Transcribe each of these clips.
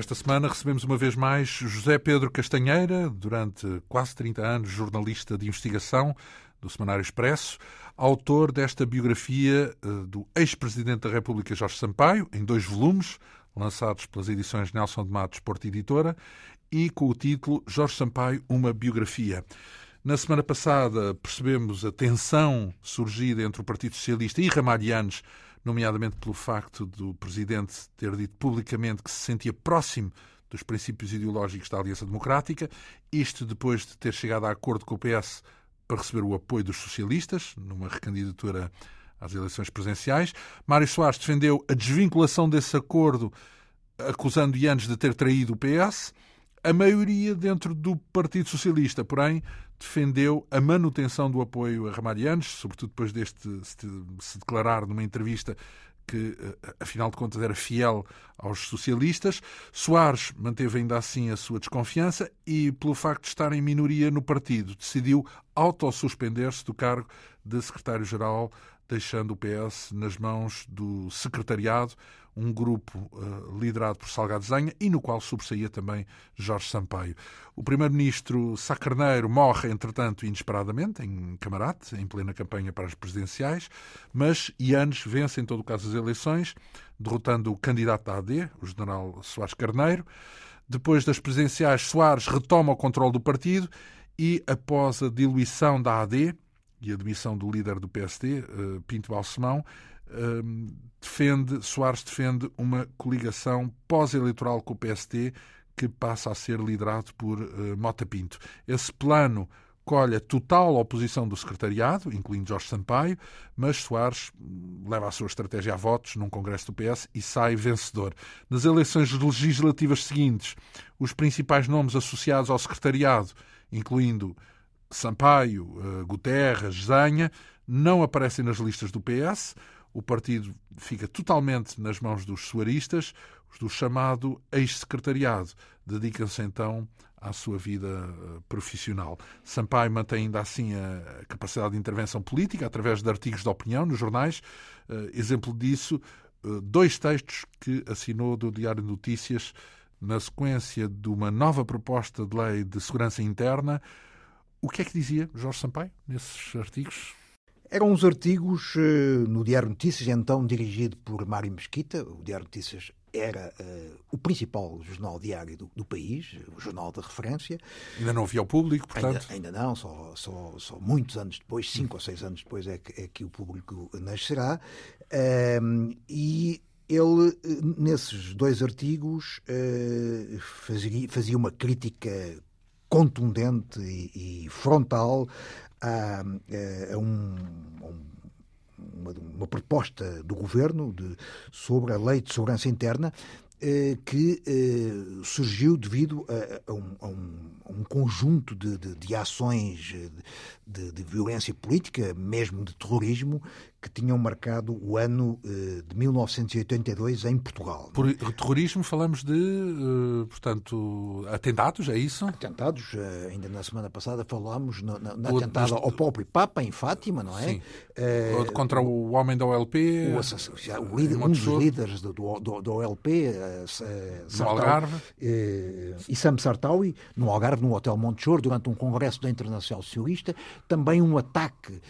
Esta semana recebemos uma vez mais José Pedro Castanheira, durante quase 30 anos jornalista de investigação do Semanário Expresso, autor desta biografia eh, do ex-presidente da República Jorge Sampaio, em dois volumes, lançados pelas edições Nelson de Matos Porta Editora, e com o título Jorge Sampaio, uma biografia. Na semana passada percebemos a tensão surgida entre o Partido Socialista e Ramalhianes nomeadamente pelo facto do Presidente ter dito publicamente que se sentia próximo dos princípios ideológicos da Aliança Democrática, isto depois de ter chegado a acordo com o PS para receber o apoio dos socialistas, numa recandidatura às eleições presidenciais. Mário Soares defendeu a desvinculação desse acordo, acusando Yanes de ter traído o PS. A maioria dentro do Partido Socialista, porém, defendeu a manutenção do apoio a Ramalhianes, sobretudo depois deste se declarar numa entrevista que, eh, afinal de contas, era fiel aos socialistas. Soares manteve ainda assim a sua desconfiança e, pelo facto de estar em minoria no partido, decidiu autossuspender-se do cargo de secretário-geral, deixando o PS nas mãos do secretariado, um grupo uh, liderado por Salgado Zenha e no qual sobressaía também Jorge Sampaio. O primeiro-ministro Sacarneiro morre, entretanto, inesperadamente, em Camarate, em plena campanha para as presidenciais, mas Ianes vence, em todo caso, as eleições, derrotando o candidato da AD, o general Soares Carneiro. Depois das presidenciais, Soares retoma o controle do partido e, após a diluição da AD e a demissão do líder do PSD, eh, Pinto Balsemão, defende, Soares defende uma coligação pós-eleitoral com o PST que passa a ser liderado por uh, Mota Pinto. Esse plano colhe a total oposição do secretariado, incluindo Jorge Sampaio, mas Soares hum, leva a sua estratégia a votos num congresso do PS e sai vencedor. Nas eleições legislativas seguintes, os principais nomes associados ao secretariado, incluindo Sampaio, uh, Guterres, Zanha, não aparecem nas listas do PS o partido fica totalmente nas mãos dos suaristas, os do chamado ex-secretariado. Dedicam-se então à sua vida eh, profissional. Sampaio mantém ainda assim a capacidade de intervenção política através de artigos de opinião nos jornais. Eh, exemplo disso, eh, dois textos que assinou do Diário de Notícias na sequência de uma nova proposta de lei de segurança interna. O que é que dizia Jorge Sampaio nesses artigos? Eram uns artigos uh, no Diário Notícias, então dirigido por Mário Mesquita. O Diário Notícias era uh, o principal jornal diário do, do, país, o jornal de referência. Ainda não havia o público, portanto? Ainda, ainda não, só, só, só, muitos anos depois, cinco ou seis anos depois, é que, é que o público nascerá. Uh, e ele, nesses dois artigos, uh, fazia, fazia uma crítica contundente e, e frontal a, a, um, uma, uma, proposta do governo de, sobre a lei de segurança interna eh, que eh, surgiu devido a, um, a, um, a um, conjunto de, de, de ações de, de, violência política, mesmo de terrorismo, que tinham marcado o ano uh, de 1982 em Portugal. Por terrorismo falamos de, uh, portanto, atentados, é isso? Atentados, uh, ainda na semana passada falámos no, no, no atentado ao próprio Papa em Fátima, não é? Sim. Contra o homem da OLP. O, o líder, um dos líderes do, do, do OLP, no Algarve. e Sam Sartawi, no Algarve, no Hotel Montechor, durante um congresso da Internacional Socialista. Também um ataque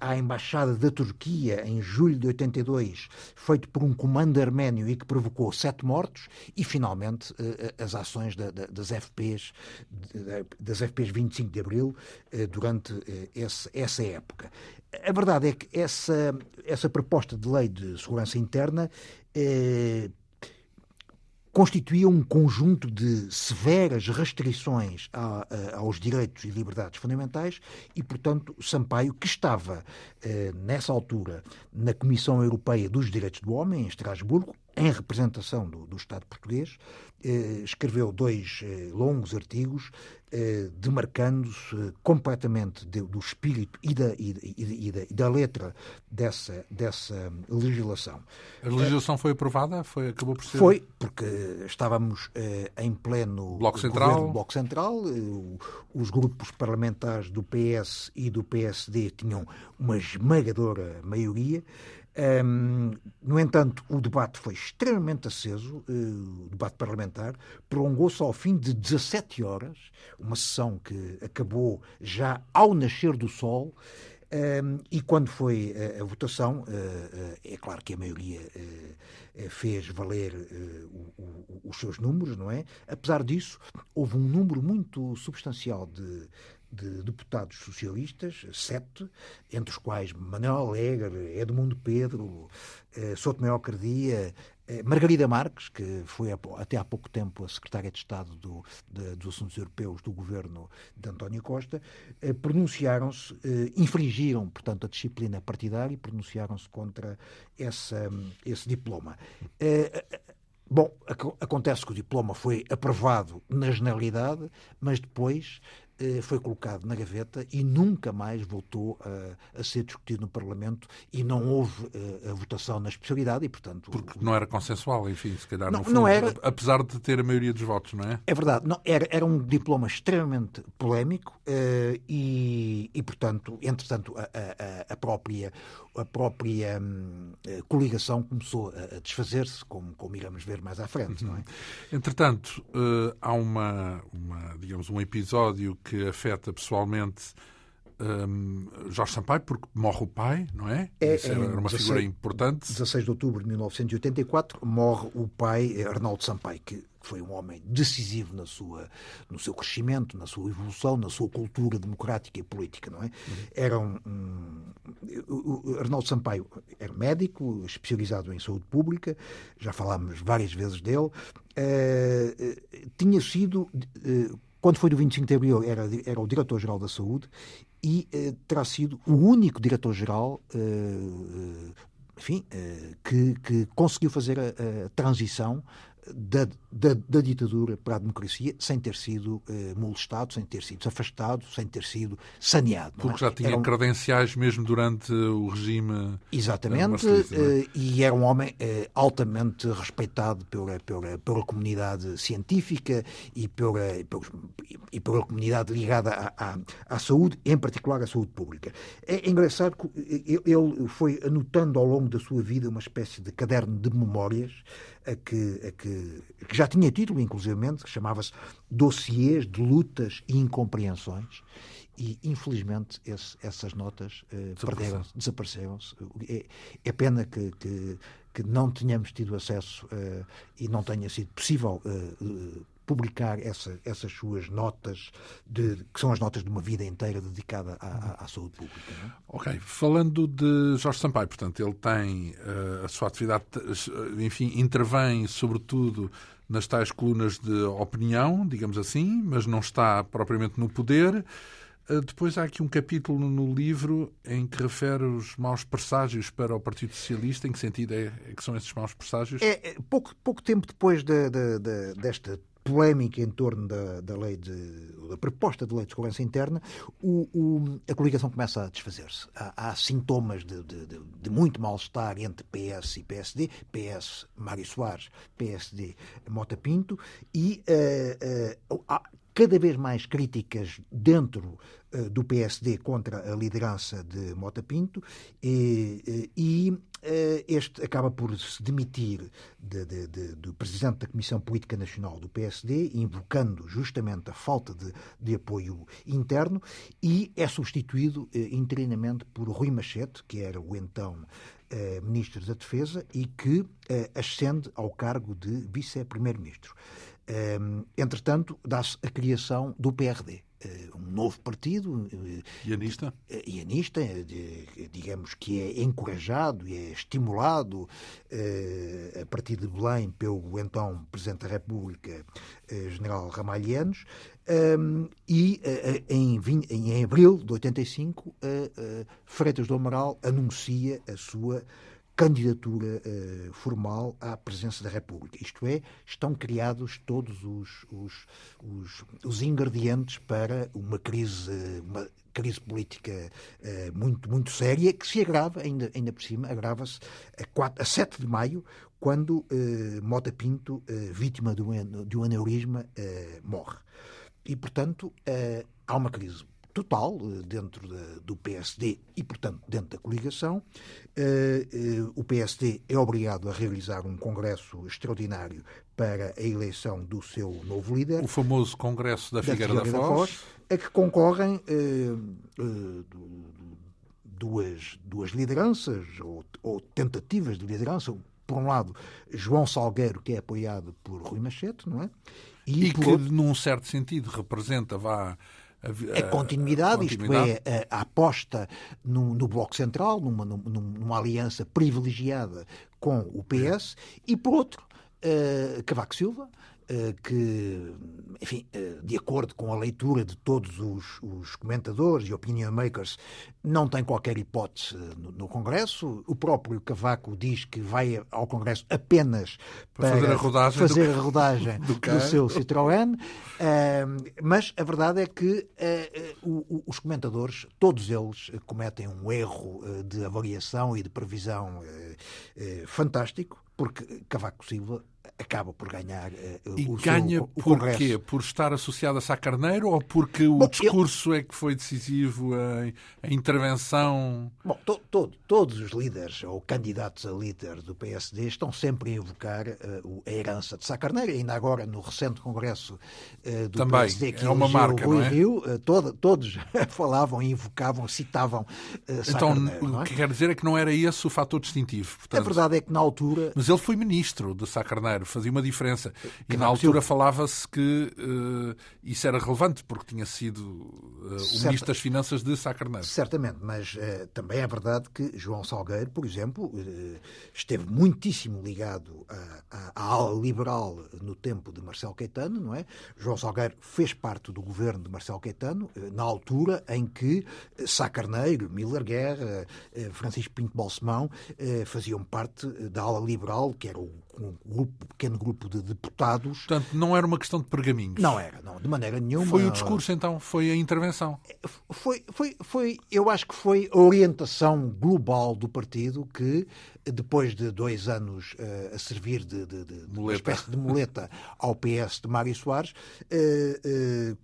à Embaixada da Turquia, em julho de 82, feito por um comando arménio e que provocou sete mortos, e finalmente eh, as ações das FPs, das FPs 25 de Abril, eh, durante esse, essa época. A verdade é que essa, essa proposta de lei de segurança interna constituía um conjunto de severas restrições a, a, aos direitos e liberdades fundamentais e, portanto, Sampaio, que estava eh, nessa altura na Comissão Europeia dos Direitos do Homem, em Estrasburgo, em representação do, do Estado português, eh, escreveu dois eh, longos artigos eh, demarcando-se completamente de, do espírito e da, e, e, e, da, da, letra dessa, dessa legislação. A legislação foi aprovada? Foi, acabou por ser... Foi, porque estávamos eh, em pleno Bloco Central. Bloco Central os grupos parlamentares do PS e do PSD tinham uma esmagadora maioria Um, no entanto, o debate foi extremamente aceso, uh, o debate parlamentar, prolongou-se ao fim de 17 horas, uma sessão que acabou já ao nascer do sol. Um, e quando foi a, a votação, uh, uh, é claro que a maioria fez valer o, o, os seus números, não é? Apesar disso, houve um número muito substancial de, de deputados socialistas, sete, entre os quais Manuel Alegre, Edmundo Pedro, eh, Souto Cardia, eh, Margarida Marques, que foi até há pouco tempo a secretária de Estado do, de, dos Assuntos Europeus do governo de António Costa, eh, pronunciaram-se, eh, infringiram, portanto, a disciplina partidária e pronunciaram-se contra essa, esse diploma. Eh, Bom, acontece que o diploma foi aprovado na generalidade, mas depois foi colocado na gaveta e nunca mais voltou a, a ser discutido no Parlamento e não houve a, eh, a votação na especialidade e, portanto... Porque não era consensual, enfim, se calhar, não, fundo, não era... apesar de ter a maioria dos votos, não é? É verdade. Não, era, era um diploma extremamente polémico uh, e, e, portanto, entretanto, a, a, a própria, a própria um, coligação começou a, desfazer-se, como, como iremos ver mais à frente, não é? Uhum. Entretanto, uh, há uma, uma, digamos, um episódio que afeta pessoalmente um, Jorge Sampaio, porque morre o pai, não é? é Isso era uma 16, figura importante. 16 de outubro de 1984 morre o pai Arnaldo Sampaio, que foi um homem decisivo na sua, no seu crescimento, na sua evolução, na sua cultura democrática e política, não é? Era um, um o Arnaldo Sampaio era médico, especializado em saúde pública, já falámos várias vezes dele, uh, tinha sido uh, quando foi do 25 de abril, era, era o diretor-geral da Saúde e eh, terá sido o único diretor-geral eh, eh enfim, que, que, conseguiu fazer a, a transição da, da, da, ditadura para a democracia sem ter sido eh, molestado, sem ter sido afastado, sem ter sido saneado. Porque é? já tinha um... credenciais mesmo durante o regime. Exatamente, é? e era um homem eh, altamente respeitado pela, pela, pela comunidade científica e pela, e pela comunidade ligada à, à, à, saúde, em particular à saúde pública. É engraçado que ele foi anotando ao longo da sua vida uma espécie de caderno de memórias a que, a que, que já tinha título, inclusivamente, que chamava-se Dossiês de Lutas e Incompreensões. E, infelizmente, esse, essas notas perderam desapareceram-se. É, é, pena que, que, que, não tenhamos tido acesso uh, e não tenha sido possível uh, publicar essa, essas suas notas, de, que são as notas de uma vida inteira dedicada à, à, à saúde pública. É? Ok. Falando de Jorge Sampaio, portanto, ele tem uh, a sua atividade, enfim, intervém sobretudo nas tais colunas de opinião, digamos assim, mas não está propriamente no poder. Uh, depois há aqui um capítulo no livro em que refere os maus presságios para o Partido Socialista. Em que sentido é, é que são esses maus presságios? É, é pouco, pouco tempo depois de, de, de, desta polémica em torno da, da lei de, da proposta de lei de segurança interna, o, o, a coligação começa a desfazer-se. Há, há, sintomas de, de, de muito mal-estar entre PS e PSD, PS Mário Soares, PSD Mota Pinto, e uh, uh, há cada vez mais críticas dentro uh, do PSD contra a liderança de Mota Pinto e, e eh, este acaba por se demitir de, de, de, do presidente da Comissão Política Nacional do PSD, invocando justamente a falta de, apoio interno, e é substituído eh, interinamente por Rui Machete, que era o então eh, Ministro da Defesa e que ascende ao cargo de Vice-Primeiro-Ministro. Entretanto, dá-se a criação do PRD. Eh, um novo partido. Eh, ianista? Eh, ianista, digamos que é encorajado e é estimulado a partir de Belém pelo então Presidente da República, General Ramalhianos, e em, em abril de 85, Freitas do Amaral anuncia a sua candidatura uh, formal à presença da República. Isto é, estão criados todos os, os, os, os ingredientes para uma crise, uma crise política uh, muito, muito séria, que se agrava, ainda, ainda por cima, agrava-se a, a 7 de maio, quando uh, Mota Pinto, vítima de um, de um aneurisma, morre. E, portanto, há uma crise total dentro do PSD e, portanto, dentro da coligação. O PSD é obrigado a realizar um congresso extraordinário para a eleição do seu novo líder. O famoso Congresso da Figueira da, da, Foz. Foz. A que concorrem duas, duas lideranças, ou, ou tentativas de liderança, por um lado, João Salgueiro, que é apoiado por Rui Machete, não é? E, e que, outro... num certo sentido, representa, vá. A, a, a, continuidade, isto é, a, a aposta no, no, Bloco Central, numa, numa, aliança privilegiada com o PS, e por outro, uh, Cavaco Silva, que, enfim, eh, de acordo com a leitura de todos os, os comentadores e opinion makers, não tem qualquer hipótese no, no, Congresso. O próprio Cavaco diz que vai ao Congresso apenas para, para fazer a rodagem, fazer do, a rodagem do, do, seu Citroën. Uh, mas a verdade é que uh, os comentadores, todos eles, cometem um erro de avaliação e de previsão fantástico, porque Cavaco Silva acaba por ganhar uh, e o ganha seu, o por Congresso. quê? Por estar associado a Sá Carneiro ou porque o Bom, discurso é que foi decisivo, a, a intervenção? Bom, to, to, todos os líderes ou candidatos a líder do PSD estão sempre a invocar uh, a herança de Sá Carneiro, ainda agora no recente Congresso uh, do Também, PSD que é uma marca, Rui é? Rio, todo, todos falavam, invocavam, citavam Sá então, Carneiro. Então, o que quer dizer é que não era esse o fator distintivo. Portanto... A verdade é que na altura... Mas ele foi ministro de Sá Carneiro, fazia uma diferença. E na altura falava-se que uh, isso era relevante, porque tinha sido uh, o Ministro das Finanças de Sá Carneiro. Certamente, mas uh, também é verdade que João Salgueiro, por exemplo, esteve muitíssimo ligado à, à, ala liberal no tempo de Marcelo Caetano, não é? João Salgueiro fez parte do governo de Marcelo Caetano na altura em que Sá Carneiro, Miller Guerra, Francisco Pinto Balsemão faziam parte da ala liberal, que era o um grupo, pequeno grupo de deputados. Portanto, não era uma questão de pergaminhos. Não era, não, de maneira nenhuma. Foi o discurso, então? Foi a intervenção? Foi, foi, foi, eu acho que foi a orientação global do partido que, depois de dois anos uh, a servir de, de, de uma espécie de muleta ao PS de Mário Soares, uh, uh,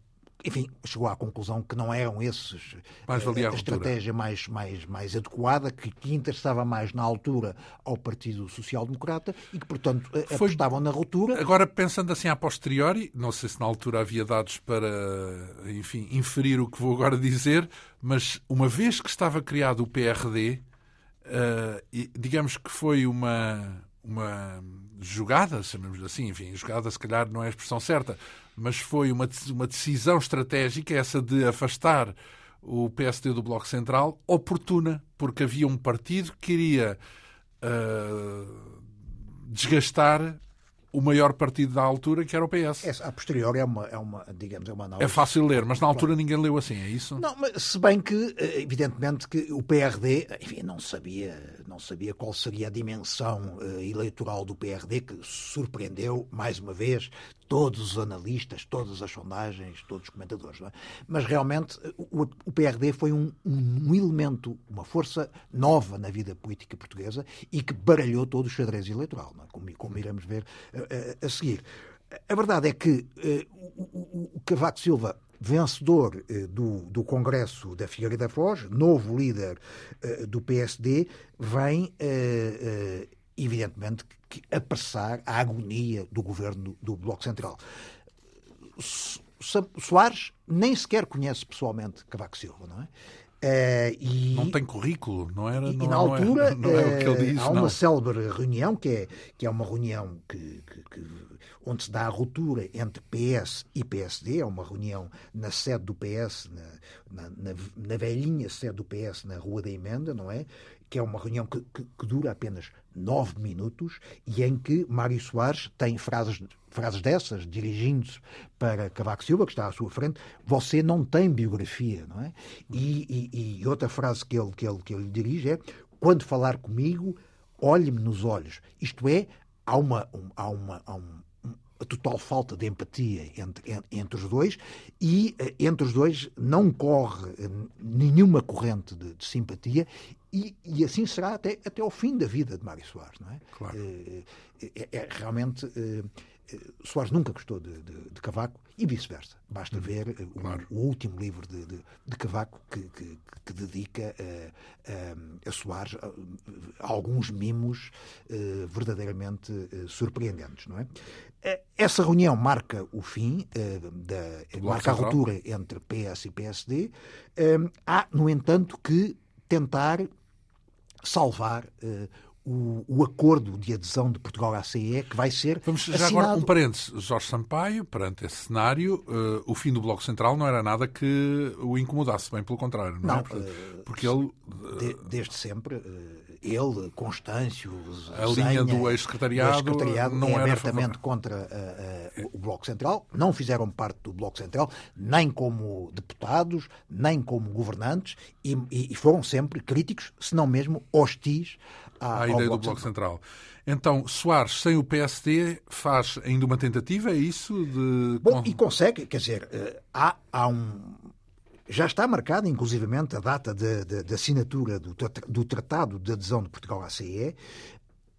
enfim, chegou à conclusão que não eram esses mais a, a estratégia mais, mais, mais adequada, que, que, interessava mais na altura ao Partido Social Democrata e que, portanto, Foi... apostavam na ruptura. Agora, pensando assim a posteriori, não sei se na altura havia dados para, enfim, inferir o que vou agora dizer, mas uma vez que estava criado o PRD, uh, digamos que foi uma, uma jogada, chamemos assim, enfim, jogada se calhar não é a expressão certa, mas foi uma, uma decisão estratégica, essa de afastar o PSD do Bloco Central, oportuna, porque havia um partido que queria uh, desgastar o maior partido da altura, que era o PS. É, a posteriori é uma, é uma, digamos, é uma análise. É fácil ler, mas na altura ninguém leu assim, é isso? Não, mas se bem que, eh, evidentemente, que o PRD, enfim, não sabia, não sabia qual seria a dimensão uh, eleitoral do PRD, que surpreendeu, mais uma vez, todos os analistas, todas as sondagens, todos os comentadores. É? Mas realmente o, o PRD foi um, um, elemento, uma força nova na vida política portuguesa e que baralhou todo o xadrez eleitoral, é? como, como, iremos ver a, eh, a, a, seguir. A verdade é que uh, o, o, Cavaco Silva vencedor uh, do, do Congresso da Figueira da Foz, novo líder uh, do PSD, vem evidentemente, que apressar a agonia do governo do Bloco Central. Soares nem sequer conhece pessoalmente Cavaco Silva, não é? Uh, e, não tem currículo, não era? E, não, e na altura não é, não é o que ele diz, há uma célebre reunião que é, que é uma reunião que, que, que, onde se dá a ruptura entre PS e PSD, é uma reunião na sede do PS, na, na, na velhinha sede do PS na Rua da Emenda, não é? Que é uma reunião que, que dura apenas nove minutos e em que Mário Soares tem frases, frases dessas, dirigindo-se para Cavaco Silva, que está à sua frente, você não tem biografia, não é? E, e, e outra frase que ele, que, ele, que ele dirige é quando falar comigo, olhe-me nos olhos. Isto é, há uma, um, há uma, há um, a total falta de empatia entre, entre os dois e eh, entre os dois não corre eh, nenhuma corrente de, de simpatia e, e, assim será até, até ao fim da vida de Mário Soares, não é? Claro. É, é, é realmente Soares nunca gostou de, de, de Cavaco e vice-versa. Basta hum, ver o, claro. o, último livro de, de Cavaco que, que, que dedica a, a Soares alguns mimos verdadeiramente surpreendentes, não é? Essa reunião marca o fim, da, marca a ruptura entre PS e PSD. há, no entanto, que tentar salvar uh, o, o, acordo de adesão de Portugal à CE, que vai ser. Vamos já assinado... agora um parênteses. Jorge Sampaio, perante esse cenário, uh, o fim do Bloco Central não era nada que o incomodasse, bem pelo contrário, não, é? não é? Porque uh, ele. De, desde sempre ele, Constâncio, a linha do ex-secretariado não é era abertamente contra uh, uh, o Bloco Central, não fizeram parte do Bloco Central, nem como deputados, nem como governantes, e, e foram sempre críticos, se não mesmo hostis à, à ideia Bloco do Bloco Central. Central. Então, Soares, sem o PSD, faz ainda uma tentativa, é isso? De... Bom, e consegue, quer dizer, uh, há, há um já está marcada, inclusivamente, a data de assinatura do, do, Tratado de Adesão de Portugal à CE.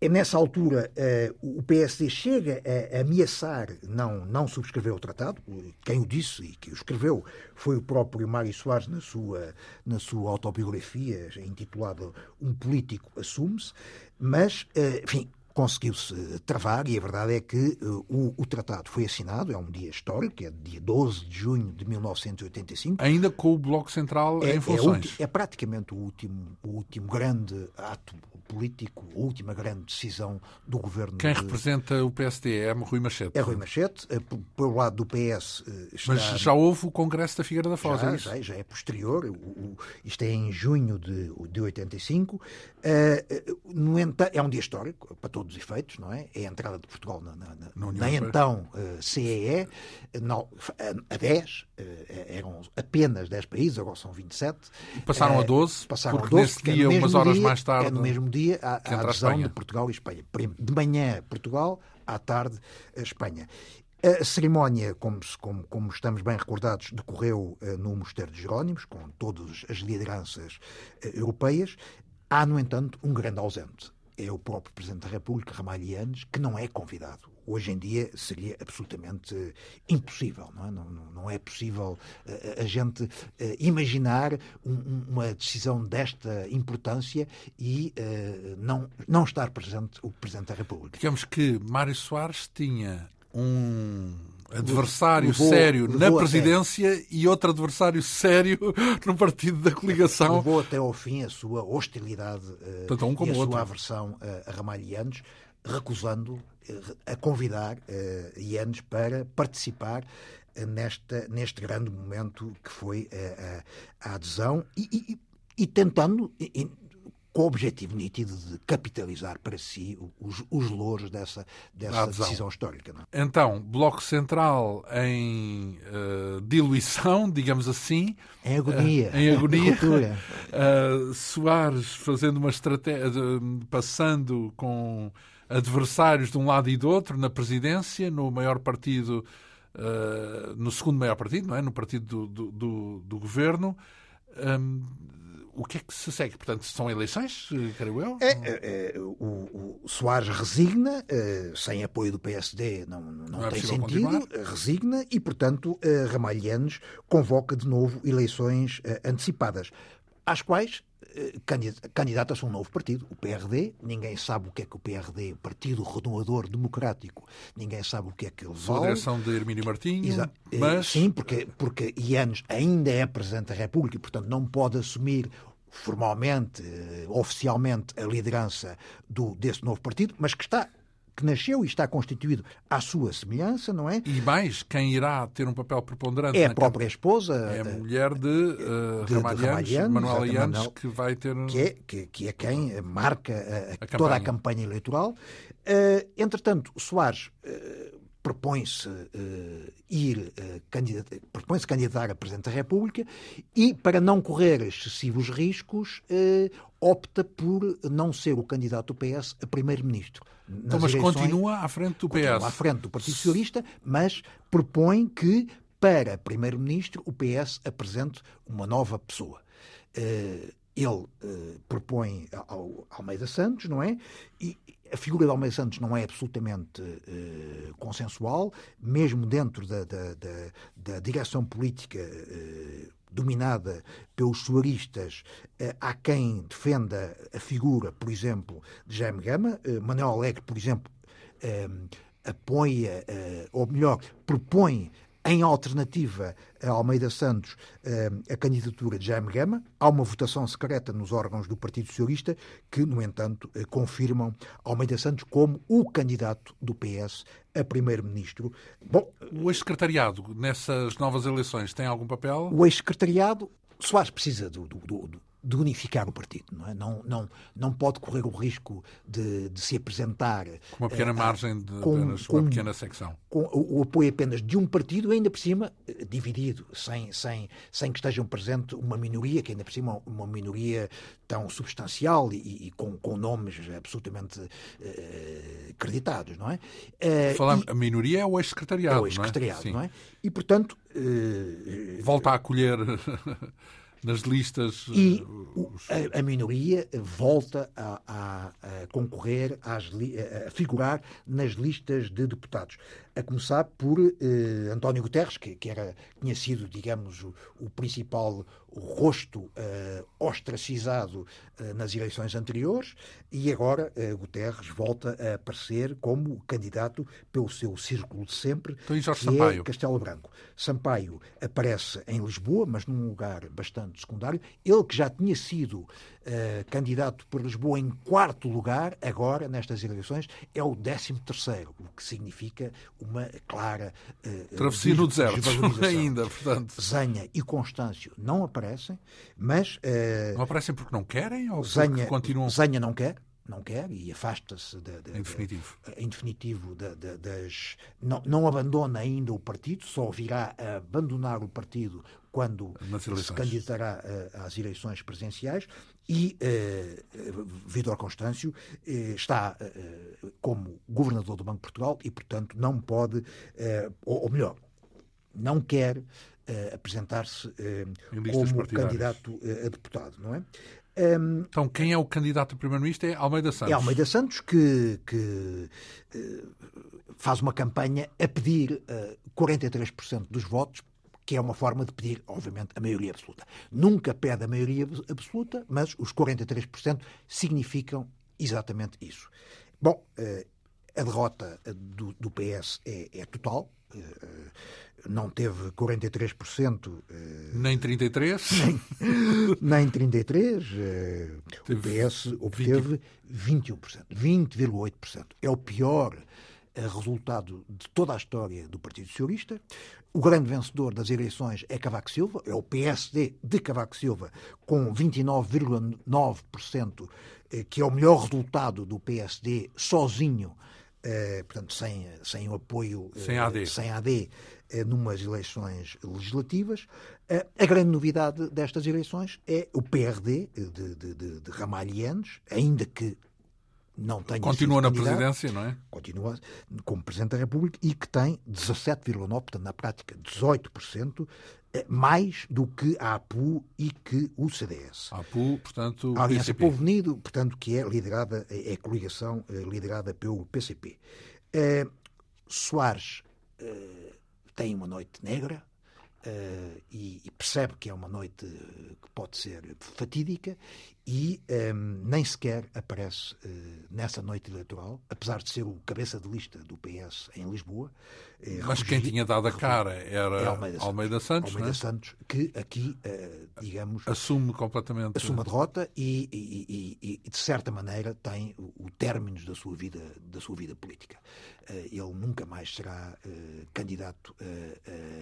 É nessa altura, uh, o PSD chega a, ameaçar não, não subscrever o tratado. Quem o disse e que o escreveu foi o próprio Mário Soares na sua, na sua autobiografia, intitulada Um Político Assume-se. Mas, uh, enfim, conseguiu-se travar e a verdade é que uh, o, o, tratado foi assinado, é um dia histórico, é dia 12 de junho de 1985. Ainda com o Bloco Central é, em funções. É, é, praticamente o último, o último grande ato político, a última grande decisão do governo. Quem de... representa o PSD é Rui Machete. É Rui Machete. Eh, pelo lado do PS. Eh, está... Mas já houve o Congresso da Figueira da Foz, já, é isso? Já, já é posterior. O, o, isto é em junho de, de 85. Uh, no entanto, é um dia histórico, para todos os efeitos, não é? É a entrada de Portugal na, na, na, na então uh, CEE. Não, a 10, uh, eram apenas 10 países, agora são 27. E passaram a 12, passaram porque a 12, nesse dia, umas horas dia, mais tarde. É no mesmo dia a, a adesão de Portugal e Espanha. De manhã, Portugal, à tarde, a Espanha. A cerimónia, como, como, como, estamos bem recordados, decorreu uh, no Mosteiro de Jerónimos, com todas as lideranças uh, europeias. Há, no entanto, um grande ausente. É o próprio Presidente da República, Ramalhianes, que não é convidado hoje em dia seria absolutamente impossível. Não é, não, não é possível uh, a gente uh, imaginar um, uma decisão desta importância e não, não estar presente o Presidente da República. Digamos que Mário Soares tinha um adversário levou, sério levou na presidência até, e outro adversário sério no partido da coligação. Levou até ao fim a sua hostilidade Tanto um como e a outro. sua aversão a, a Ramalhianos, recusando a convidar uh, Ianes para participar nesta, neste grande momento que foi uh, a adesão e, e, e tentando, e, com o objetivo nítido de capitalizar para si os, os louros dessa, dessa decisão histórica. É? Então, Bloco Central em uh, diluição, digamos assim. Em agonia. Uh, em agonia. uh, Soares fazendo uma estratégia, passando com adversários de um lado e do outro na presidência, no maior partido, no segundo maior partido, não é? no partido do, do, do governo. Um, o que é que se segue? Portanto, são eleições, creio eu? É, é, é o, o, Soares resigna, uh, sem apoio do PSD não, não, não é tem sentido, continuar. resigna e, portanto, uh, Ramalhianos convoca de novo eleições uh, antecipadas, às quais eh, candidata-se um novo partido, o PRD. Ninguém sabe o que é que o PRD, Partido Renovador Democrático, ninguém sabe o que é que ele vale. A direção de Hermínio Exa eh, mas... Sim, porque, porque Ianes ainda é Presidente da República e, portanto, não pode assumir formalmente, eh, oficialmente, a liderança do, desse novo partido, mas que está que nasceu e está constituído à sua semelhança, não é? E mais, quem irá ter um papel preponderante é a própria esposa, é a mulher de, uh, de, Ramalhianos, Manuela Yanes, que vai ter que é que, que é quem marca a, a, toda a campanha eleitoral. Uh, entretanto, Soares uh, propõe-se uh, ir uh, candidatar, propõe-se candidatar a Presidente da República e, para não correr excessivos riscos, uh, opta por não ser o candidato do PS a Primeiro-Ministro. Então, mas eleições, continua à frente do PS. À frente do Partido Socialista, mas propõe que, para Primeiro-Ministro, o PS apresente uma nova pessoa. Ele propõe ao Almeida Santos, não é? E A figura de Almeida Santos não é absolutamente uh, consensual, mesmo dentro da, da, da, da direção política uh, dominada pelos suaristas, uh, há quem defenda a figura, por exemplo, de Jaime Gama. Manuel Alegre, por exemplo, apoia, ou melhor, propõe em alternativa a Almeida Santos, eh, a candidatura de Jaime Gama. Há uma votação secreta nos órgãos do Partido Socialista que, no entanto, eh, confirmam Almeida Santos como o candidato do PS a primeiro-ministro. Bom, o ex-secretariado nessas novas eleições tem algum papel? O ex-secretariado Soares precisa do, do, do, de unificar o partido. Não, é? não, não, não pode correr o risco de, de se apresentar. Com uma pequena uh, margem, de com, apenas com, uma pequena secção. Com o, o, apoio apenas de um partido, ainda por cima eh, dividido, sem, sem, sem que estejam presente uma minoria, que ainda por cima uma minoria tão substancial e, e com, com nomes absolutamente uh, acreditados, não é? Uh, e, a minoria é o ex-secretariado. É o ex-secretariado, não, é? não é? E, portanto. Volta a acolher nas listas. E eh, a, a minoria volta a, a, a concorrer, às, a figurar nas listas de deputados. A começar por eh, António Guterres, que, que, era, tinha sido, digamos, o, o principal rosto eh, ostracizado eh, nas eleições anteriores, e agora eh, Guterres volta a aparecer como candidato pelo seu círculo de sempre, então, que Sampaio? é Castelo Branco. Sampaio aparece em Lisboa, mas num lugar bastante secundário. Ele que já tinha sido uh, candidato por Lisboa em quarto lugar, agora, nestas eleições, é o décimo terceiro, o que significa uma clara... Uh, Travessia no deserto, ainda, portanto. Zenha e Constâncio não aparecem, mas... Uh, não aparecem porque não querem ou Zenha, porque continuam... Zenha não quer, não quer e afasta-se em definitivo, de, em definitivo de, de, das não, não abandona ainda o partido, só virá a abandonar o partido quando se candidatará às eleições presidenciais e uh, Vítor Constâncio uh, está uh, como governador do Banco de Portugal e, portanto, não pode, ou, ou, melhor, não quer apresentar-se como candidato a deputado, não é? Um, então, quem é o candidato a primeiro-ministro é Almeida Santos. É Almeida Santos que, que uh, faz uma campanha a pedir uh, 43% dos votos que é uma forma de pedir, obviamente, a maioria absoluta. Nunca pede a maioria absoluta, mas os 43% significam exatamente isso. Bom, eh, a derrota do, do PS é, é, total. Eh, não teve 43%. Eh, nem 33%? Nem, nem 33%. O PS obteve 21%. 20,8%. É o pior resultado de toda a história do Partido Socialista. O grande vencedor das eleições é Cavaco Silva, é o PSD de Cavaco Silva, com 29,9%, eh, que é o melhor resultado do PSD sozinho, eh, portanto, sem, sem o apoio sem AD, eh, sem AD eh, numas eleições legislativas. Eh, a grande novidade destas eleições é o PRD de, de, de, de Ramalhianos, ainda que não tenha Continua na presidência, não é? Continua como Presidente da República e que tem 17,9%, portanto, na prática, 18%, eh, mais do que a APU e que o CDS. A APU, portanto, a Aliança PCP. Povo Unido, portanto, que é liderada, é a coligação eh, liderada pelo PCP. É, eh, Soares é, tem uma noite negra, Uh, e, e, percebe que é uma noite que pode ser fatídica e um, ehm, nem sequer aparece uh, nessa noite eleitoral, apesar de ser o cabeça de lista do PS em Lisboa. Uh, Mas quem tinha dado a cara era é Almeida, Santos, Almeida Santos, Almeida é? Santos que aqui, digamos... Assume completamente... Assume a derrota e, e, e, e de certa maneira, tem o, o término da sua vida, da sua vida política. ele nunca mais será candidato...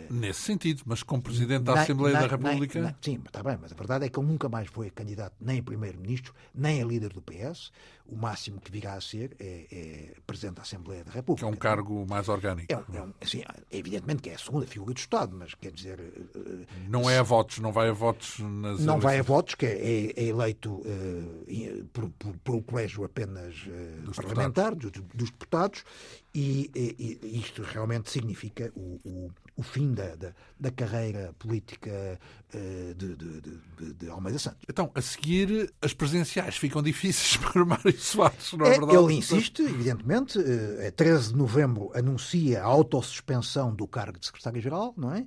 Nesse sentido, mas como Presidente da Assembleia da República. sim, está bem, mas a verdade é que ele nunca mais foi candidato nem a Primeiro-Ministro, nem a líder do PS. O máximo que virá a ser é, é Presidente da Assembleia da República. Que é um cargo mais orgânico. É, é, um, assim, evidentemente que é a segunda figura do Estado, mas quer dizer. Eh, não é a votos, não vai a votos nas. Não eleições. vai a votos, que é, é eleito uh, por, por, um colégio apenas uh, dos parlamentar, deputados. Dos, dos, deputados, e, e, e, isto realmente significa o, o o fim da, da, da carreira política uh, de, de, de, de, Almeida Santos. Então, a seguir, as presenciais ficam difíceis para Mário Soares, não é, é verdade? Ele insiste, evidentemente, uh, 13 de novembro anuncia a autossuspensão do cargo de secretário-geral, não é?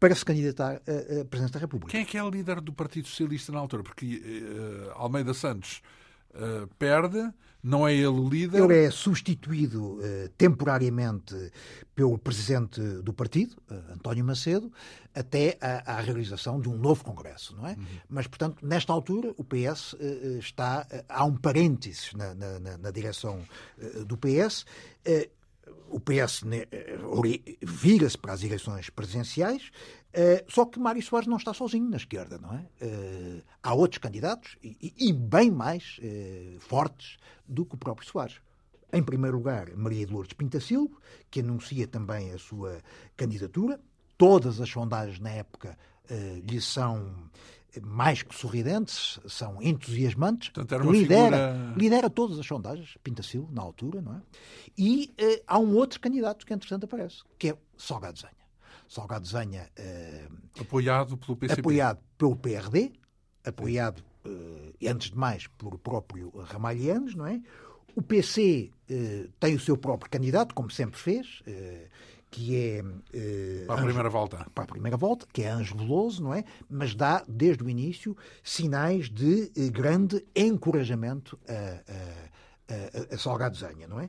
para se candidatar a, a Presidente da República. Quem é que é o líder do Partido Socialista na altura? Porque uh, Almeida Santos uh, perde, não é ele o líder. Ele é substituído uh, temporariamente pelo presidente do partido, uh, António Macedo, até à, à, realização de um novo congresso, não é? Uhum. Mas, portanto, nesta altura, o PS uh, está. há um parênteses na, na, na direção do PS o PS vira-se para as eleições presidenciais, só que Mário Soares não está sozinho na esquerda, não é? há outros candidatos e, e bem mais fortes do que o próprio Soares. Em primeiro lugar, Maria de Lourdes Pintacilgo, que anuncia também a sua candidatura. Todas as sondagens na época uh, lhe são mais que sorridentes, são entusiasmantes. Portanto, lidera, figura... lidera todas as sondagens, Pintacilgo, na altura, não é? E uh, há um outro candidato que, entretanto, aparece, que é Salgado Zenha. Salgado Zenha... Uh, apoiado pelo PCP. Apoiado pelo PRD, apoiado uh, antes de mais, por o próprio Ramalhianos, não é? O PC uh, eh, tem o seu próprio candidato, como sempre fez, que é. Para a primeira volta. Para a primeira volta, que é Anjo Veloso, não é? Mas dá, desde o início, sinais de grande encorajamento a, a, a, a Salgado Zenha, não é?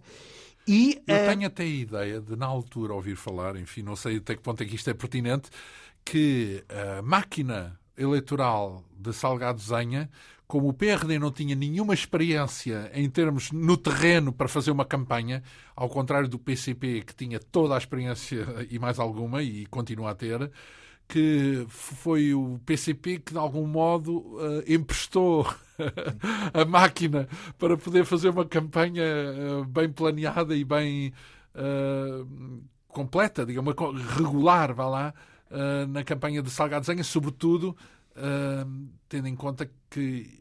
E, Eu tenho até a ideia de, na altura, ouvir falar, enfim, não sei até que ponto é que isto é pertinente, que a máquina eleitoral de Salgado Zenha, como o PRD não tinha nenhuma experiência em termos no terreno para fazer uma campanha, ao contrário do PCP, que tinha toda a experiência e mais alguma, e continua a ter, que foi o PCP que, de algum modo, uh, emprestou a máquina para poder fazer uma campanha uh, bem planeada e bem uh, completa, digamos, regular, vá lá, uh, na campanha de Salgado Zenha, sobretudo uh, tendo em conta que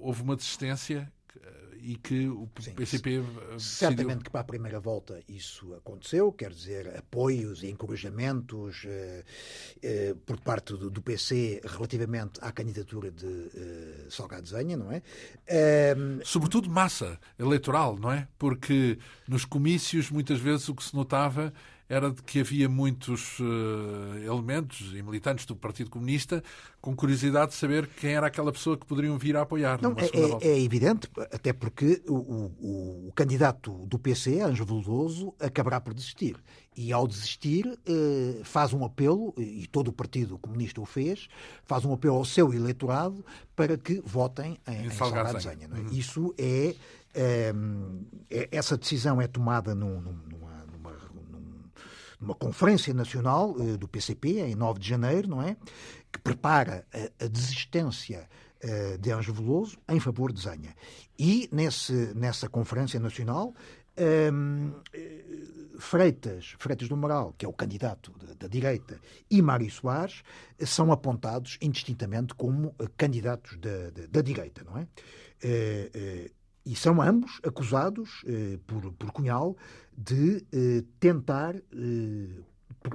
houve uma desistência e que o Sim, PCP certamente que para a primeira volta isso aconteceu, quer dizer apoios e encorajamentos eh, eh, por parte do, do, PC relativamente à candidatura de eh, Salgado Zenha, não é? Ehm, Sobretudo massa eleitoral, não é? Porque nos comícios muitas vezes o que se notava era de que havia muitos uh, elementos e militantes do Partido Comunista com curiosidade de saber quem era aquela pessoa que poderiam vir a apoiar. Não, é, é, evidente, até porque o, o, o, candidato do PC, Anjo Veloso, acabará por desistir. E ao desistir, uh, faz um apelo, e todo o Partido Comunista o fez, faz um apelo ao seu eleitorado para que votem em, em, em Salgado Zenha. É? Uhum. Isso é, é, é, Essa decisão é tomada num, numa numa conferência nacional uh, do PCP, em 9 de janeiro, não é? Que prepara a, a desistência uh, de Anjo Veloso em favor de Zenha. E nesse, nessa conferência nacional, ehm, eh, Freitas, Freitas do Moral, que é o candidato da, direita, e Mário Soares são apontados indistintamente como candidatos da, da, da direita, não é? E são ambos acusados por, por Cunhal de eh, tentar eh,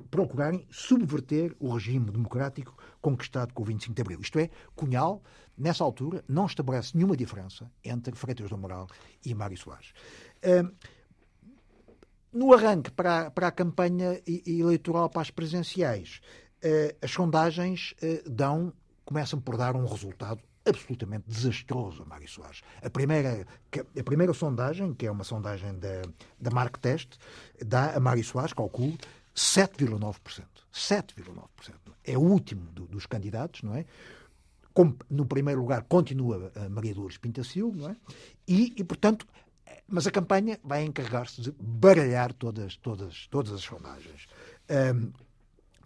procurarem subverter o regime democrático conquistado com o 25 de Abril. Isto é, Cunhal, nessa altura, não estabelece nenhuma diferença entre Freitas do Moral e Mário Soares. no arranque para a, para a campanha eleitoral para as presidenciais, uh, as sondagens uh, dão, começam por dar um resultado absolutamente desastroso a Mário Soares. A primeira, a primeira sondagem, que é uma sondagem da, da Mark Test, dá a Mário Soares, calculo, 7,9%. 7,9%. É o último do, dos candidatos, não é? No primeiro lugar continua a Maria Lourdes Pintacilgo, não é? E, e portanto, mas a campanha vai encarregar-se de baralhar todas, todas, todas as sondagens. Um,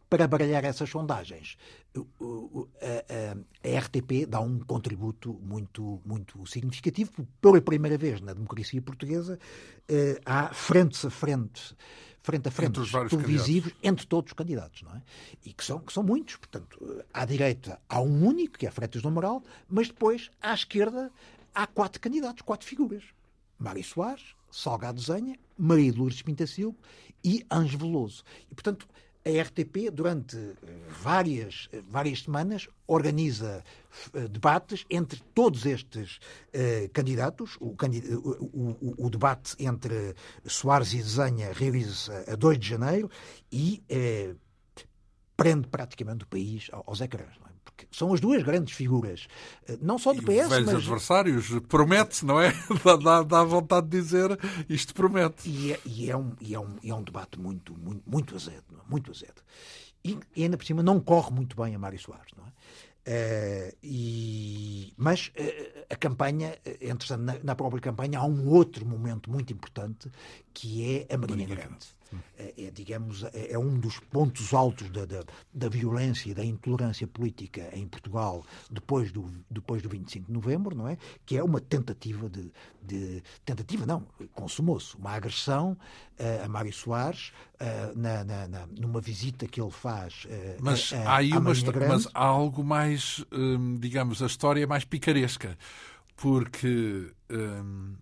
para baralhar essas sondagens, a, RTP dá um contributo muito, muito significativo. Pela primeira vez na democracia portuguesa, eh, há frentes a frente frente a frente televisivos entre todos os candidatos, não é? E que são, que são muitos. Portanto, à direita há um único, que é Freitas do Moral, mas depois, à esquerda, há quatro candidatos, quatro figuras. Mário Soares, Salgado Zenha, Maria de Lourdes Pintacilgo e Anjo Veloso. E, portanto, a RTP, durante várias, várias semanas, organiza debates entre todos estes candidatos. O, o, o, debate entre Soares e Desenha realiza-se a 2 de janeiro e prende praticamente o país aos ecrãs. Porque são as duas grandes figuras, eh, não só do PS, velhos mas... adversários, promete, não é? dá, dá vontade de dizer, isto promete. E é, e é, um, e é, um, é um debate muito, muito, muito azedo, é? muito azedo. E, e, ainda por cima não corre muito bem a Mário Soares, não é? Uh, e, mas uh, a campanha, entretanto, na, na, própria campanha, há um outro momento muito importante que é a Marinha, Marinha Grande. É, é, digamos, é, é, um dos pontos altos da, da, da, violência e da intolerância política em Portugal depois do, depois do 25 de novembro, não é? Que é uma tentativa de. de tentativa, não, consumou-se. Uma agressão uh, a Mário Soares uh, na, na, na, numa visita que ele faz. Uh, mas, a, há aí uma mas há algo mais, hum, digamos, a história mais picaresca. Porque. Hum,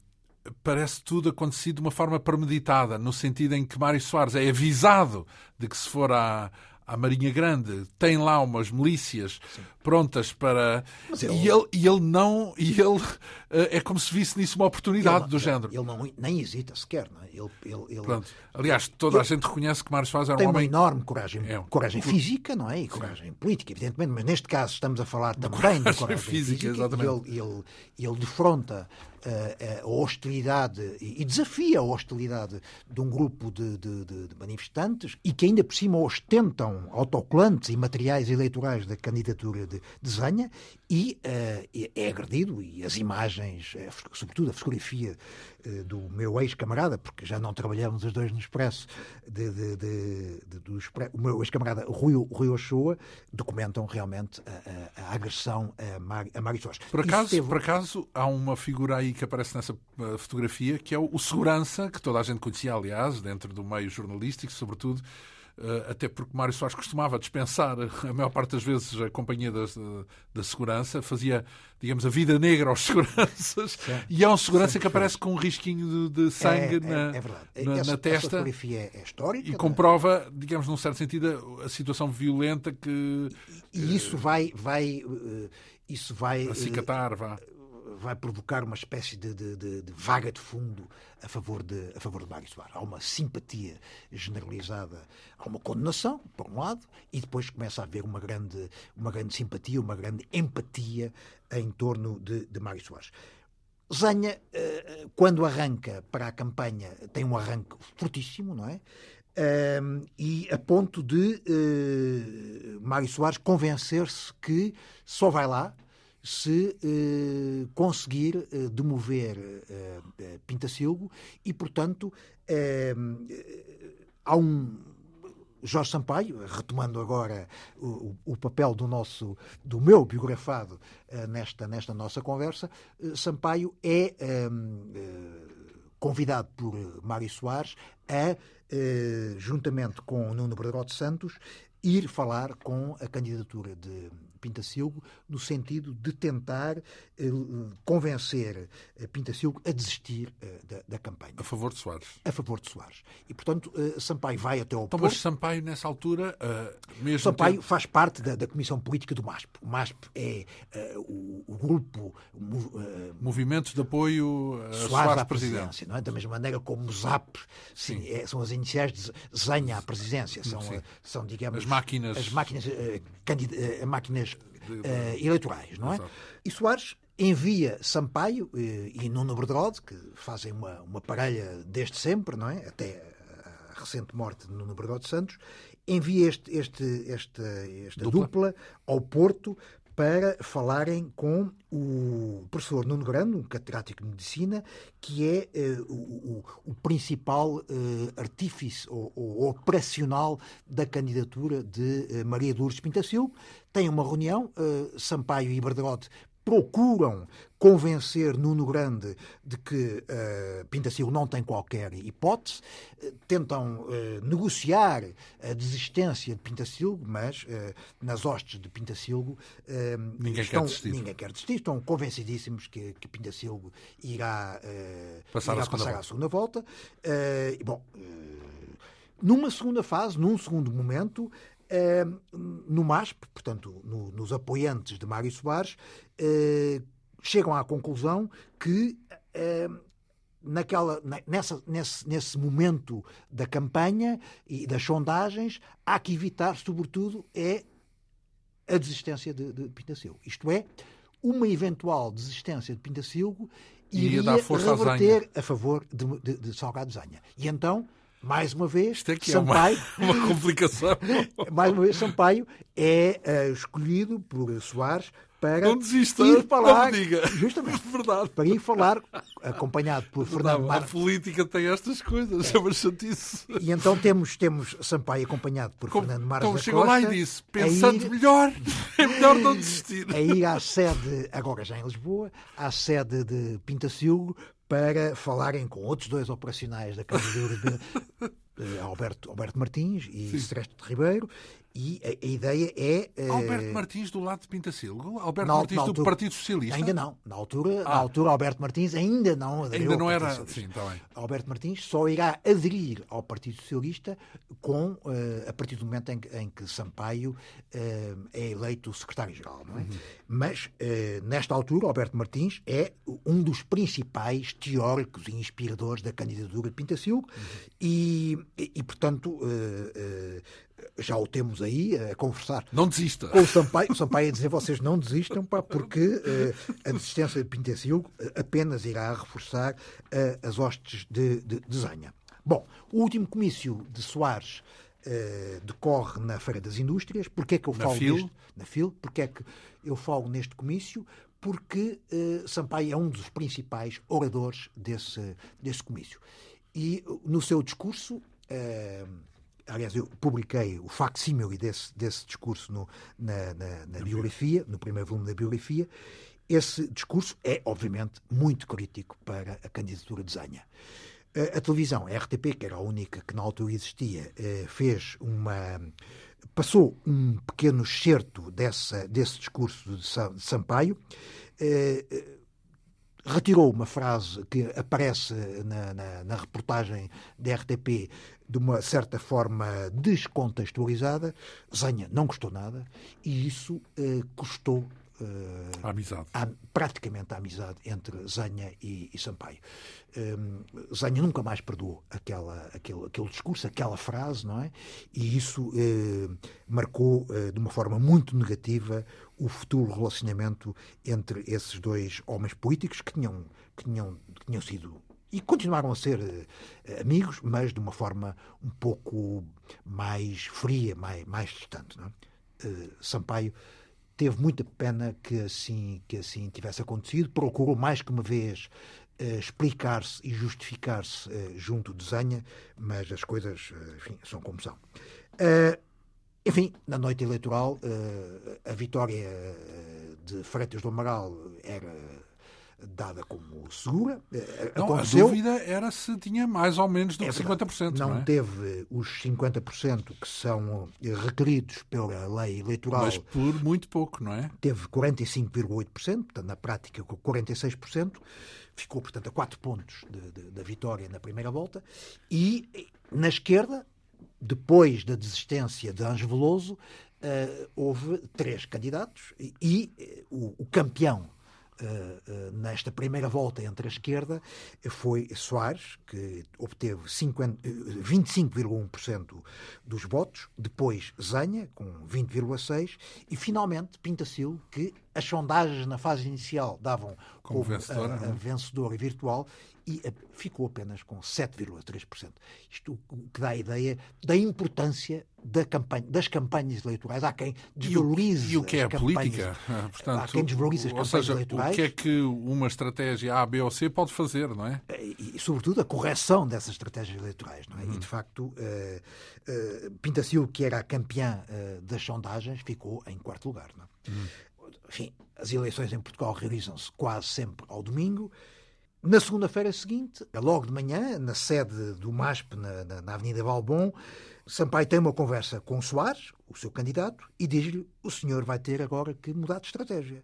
parece tudo acontecido de uma forma premeditada, no sentido em que Mário Soares é avisado de que se for à, à Marinha Grande, tem lá umas milícias Sim. Prontas para. Ele... E, ele, e ele não. E ele eh, é como se visse nisso uma oportunidade não, do género. Ele não, nem hesita sequer. Não é? ele, ele, ele... Aliás, toda a gente reconhece que Mário Soares era um homem. Tem uma enorme coragem, é. coragem física, não é? E coragem Sim. política, evidentemente, mas neste caso estamos a falar também de coragem física. física exatamente. Ele, ele, ele defronta a hostilidade e desafia a hostilidade de um grupo de, de, de, manifestantes e que ainda por cima ostentam autocolantes e materiais eleitorais da candidatura de, de Zanha e uh, é agredido e as imagens, eh, sobretudo a fotografia uh, do meu ex-camarada, porque já não trabalhamos os dois no Expresso, de, de, de, do Expresso, o meu ex-camarada Rui, Rui Ochoa, documentam realmente a, a, a agressão a, Mar, a Mário Soares. Por acaso, teve... por acaso, há uma figura aí que aparece nessa fotografia, que é o, o segurança, que toda a gente conhecia, aliás, dentro do meio jornalístico, sobretudo, até porque Mário Soares costumava dispensar a maior parte das vezes a companhia da, da segurança, fazia, digamos, a vida negra aos seguranças, Sim. e é um segurança Sim, que aparece com um risquinho de, de sangue é, na, é, é na, essa, na, testa. é histórica, e é? comprova, digamos, num certo sentido, a situação violenta que... E, e isso vai... vai uh, isso vai... Acicatar, vá vai provocar uma espécie de, de, de, de, vaga de fundo a favor de, a favor de Mário Soares. Há uma simpatia generalizada, há uma condenação, por um lado, e depois começa a haver uma grande, uma grande simpatia, uma grande empatia em torno de, de Mário Soares. Zanha, eh, quando arranca para a campanha, tem um arranque fortíssimo, não é? Um, e a ponto de uh, Mário Soares convencer-se que só vai lá se eh, conseguir eh, demover eh, eh Pintacilgo e, portanto, eh, há um Jorge Sampaio, retomando agora o, o, papel do nosso, do meu biografado nesta, nesta nossa conversa, Sampaio é convidado por Mário Soares a, juntamente com Nuno Bragato Santos, ir falar com a candidatura de Pintacilgo no sentido de tentar eh, convencer eh, Pintacilgo a desistir eh, da, da, campanha. A favor de Soares. A favor de Soares. E, portanto, eh, Sampaio vai até ao então, Porto. Mas Sampaio, nessa altura, uh, mesmo... Sampaio faz parte da, da, Comissão Política do MASP. O MASP é o, o, grupo... Movimentos de apoio a Soares, Soares à presidência. Não é? Da mesma maneira como o ZAP, sim, sim. É, são as iniciais de Zenha à presidência. São, são digamos... As máquinas... As máquinas, máquinas uh, eleitorais, não é? Exato. E Soares envia Sampaio uh, e Nuno Bertrode, que fazem uma, uma parelha desde sempre, não é? Até a recente morte de Nuno Bertrode Santos, envia este, este, este, esta dupla. dupla ao Porto para falarem com o professor Nuno Grande, um catedrático de medicina, que é uh, o, o, principal uh, artífice ou, ou, operacional da candidatura de uh, Maria Lourdes Pintacilgo. Tem uma reunião, Sampaio e Berdegote procuram convencer Nuno Grande de que uh, Pintacilgo não tem qualquer hipótese, uh, tentam uh, negociar a desistência de Pintacilgo, mas nas hostes de Pintacilgo ninguém, estão, quer desistir. ninguém quer desistir, estão convencidíssimos que, que Pintacilgo irá, passar, irá a, segunda passar segunda volta. bom, Numa segunda fase, num segundo momento, eh, no MASP, portanto, no, nos apoiantes de Mário Soares, eh, chegam à conclusão que eh, naquela, nessa, nesse, nesse momento da campanha e das sondagens, há que evitar, sobretudo, é a desistência de, de Pintacilgo. Isto é, uma eventual desistência de Pintacilgo iria, iria reverter a favor de, de, de Salgado Zanha. E então mais uma vez, é Sampaio, é uma, uma complicação. mais uma vez, Sampaio é uh, escolhido por Soares para não desista, ir falar, não diga. justamente, verdade. para ir falar, acompanhado por Fernando Marques. A política tem estas coisas, é uma chatice. E então temos, temos Sampaio acompanhado por Como, Fernando Marques Então chegou lá e disse, pensando ir, melhor, é melhor não desistir. A ir à sede, agora já em Lisboa, à sede de Pintacilgo, para falarem com outros dois operacionais da candidatura de uh, Alberto, Alberto Martins e Celeste Ribeiro e a, a ideia é. Uh... Alberto Martins do lado de Pintacilgo? Alberto na, Martins na altura, do Partido Socialista? Ainda não. Na altura, ah. na altura Alberto Martins ainda não aderiu Ainda não era. Sim, tá bem. Alberto Martins só irá aderir ao Partido Socialista com, uh, a partir do momento em que, em que Sampaio uh, é eleito secretário-geral. É? Uhum. Mas, nesta altura, Alberto Martins é um dos principais teóricos e inspiradores da candidatura de Pintacilgo uhum. e, e, portanto, já o temos aí a conversar. Não desista. Com o Sampaio, o Sampaio a dizer vocês não desistam, pá, porque uh, a desistência de Pintacilgo apenas irá reforçar uh, as hostes de, de, de Zanha. Bom, o último comício de Soares decorre na Feira das Indústrias. Porquê é que eu falo na FIL? Neste, na FIL? Porquê é que eu falo neste comício? Porque Sampaio é um dos principais oradores desse, desse comício. E no seu discurso aliás, eu publiquei o facsímile desse, desse discurso no, na, na, na biografia, no primeiro volume da biografia. Esse discurso é, obviamente, muito crítico para a candidatura de Zanha. A, a televisão, a RTP, que era a única que na altura existia, eh, fez uma passou um pequeno excerto dessa, desse discurso de Sampaio, eh, retirou uma frase que aparece na, na, na, reportagem da RTP de uma certa forma descontextualizada. Zenha não gostou nada e isso eh, custou a amizade. Praticamente a amizade entre Zanha e, e Sampaio. Um, Zanha nunca mais perdoou aquela, aquele, aquele discurso, aquela frase, não é? E isso uh, marcou uh, de uma forma muito negativa o futuro relacionamento entre esses dois homens políticos que tinham, que tinham, que tinham sido e continuaram a ser uh, amigos, mas de uma forma um pouco mais fria, mais, mais distante. Não é? uh, Sampaio teve muita pena que assim, que assim tivesse acontecido, procurou mais que uma vez uh, explicar-se e justificar-se junto de Zanha, mas as coisas enfim, são como são. enfim, na noite eleitoral, a vitória de Freitas do Amaral era dada como segura. Eh, não, Aconteceu, a dúvida era se tinha mais ou menos do é que 50%. Não, não é? teve os 50% que são requeridos pela lei eleitoral. Mas por muito pouco, não é? Teve 45,8%, portanto, na prática, 46%. Ficou, portanto, a 4 pontos da vitória na primeira volta. E na esquerda, depois da desistência de Anjo Veloso, houve três candidatos e, o campeão Uh, uh, nesta primeira volta entre a esquerda foi Soares, que obteve 25,1% dos votos, depois Zanha, com 20,6%, e finalmente Pintacil, que as sondagens na fase inicial davam como, como vencedora, a, a vencedora virtual e ficou apenas com 7,3%. Isto que dá a ideia da importância da campanha, das campanhas eleitorais. Há quem desvalorize e o, e o que é a política? Portanto, há quem desvalorize as ou campanhas seja, eleitorais. O que é que uma estratégia A, B ou C pode fazer, não é? E, e sobretudo, a correção dessas estratégias eleitorais. Não é? Uhum. E, de facto, uh, uh, Pintacil, que era a campeã uh, das sondagens, ficou em quarto lugar. Não é? uhum. Enfim, as eleições em Portugal realizam-se quase sempre ao domingo. Na segunda-feira seguinte, logo de manhã, na sede do MASP, na, na, na Avenida Valbon, Sampaio tem uma conversa com Soares, o seu candidato, e diz-lhe: o senhor vai ter agora que mudar de estratégia.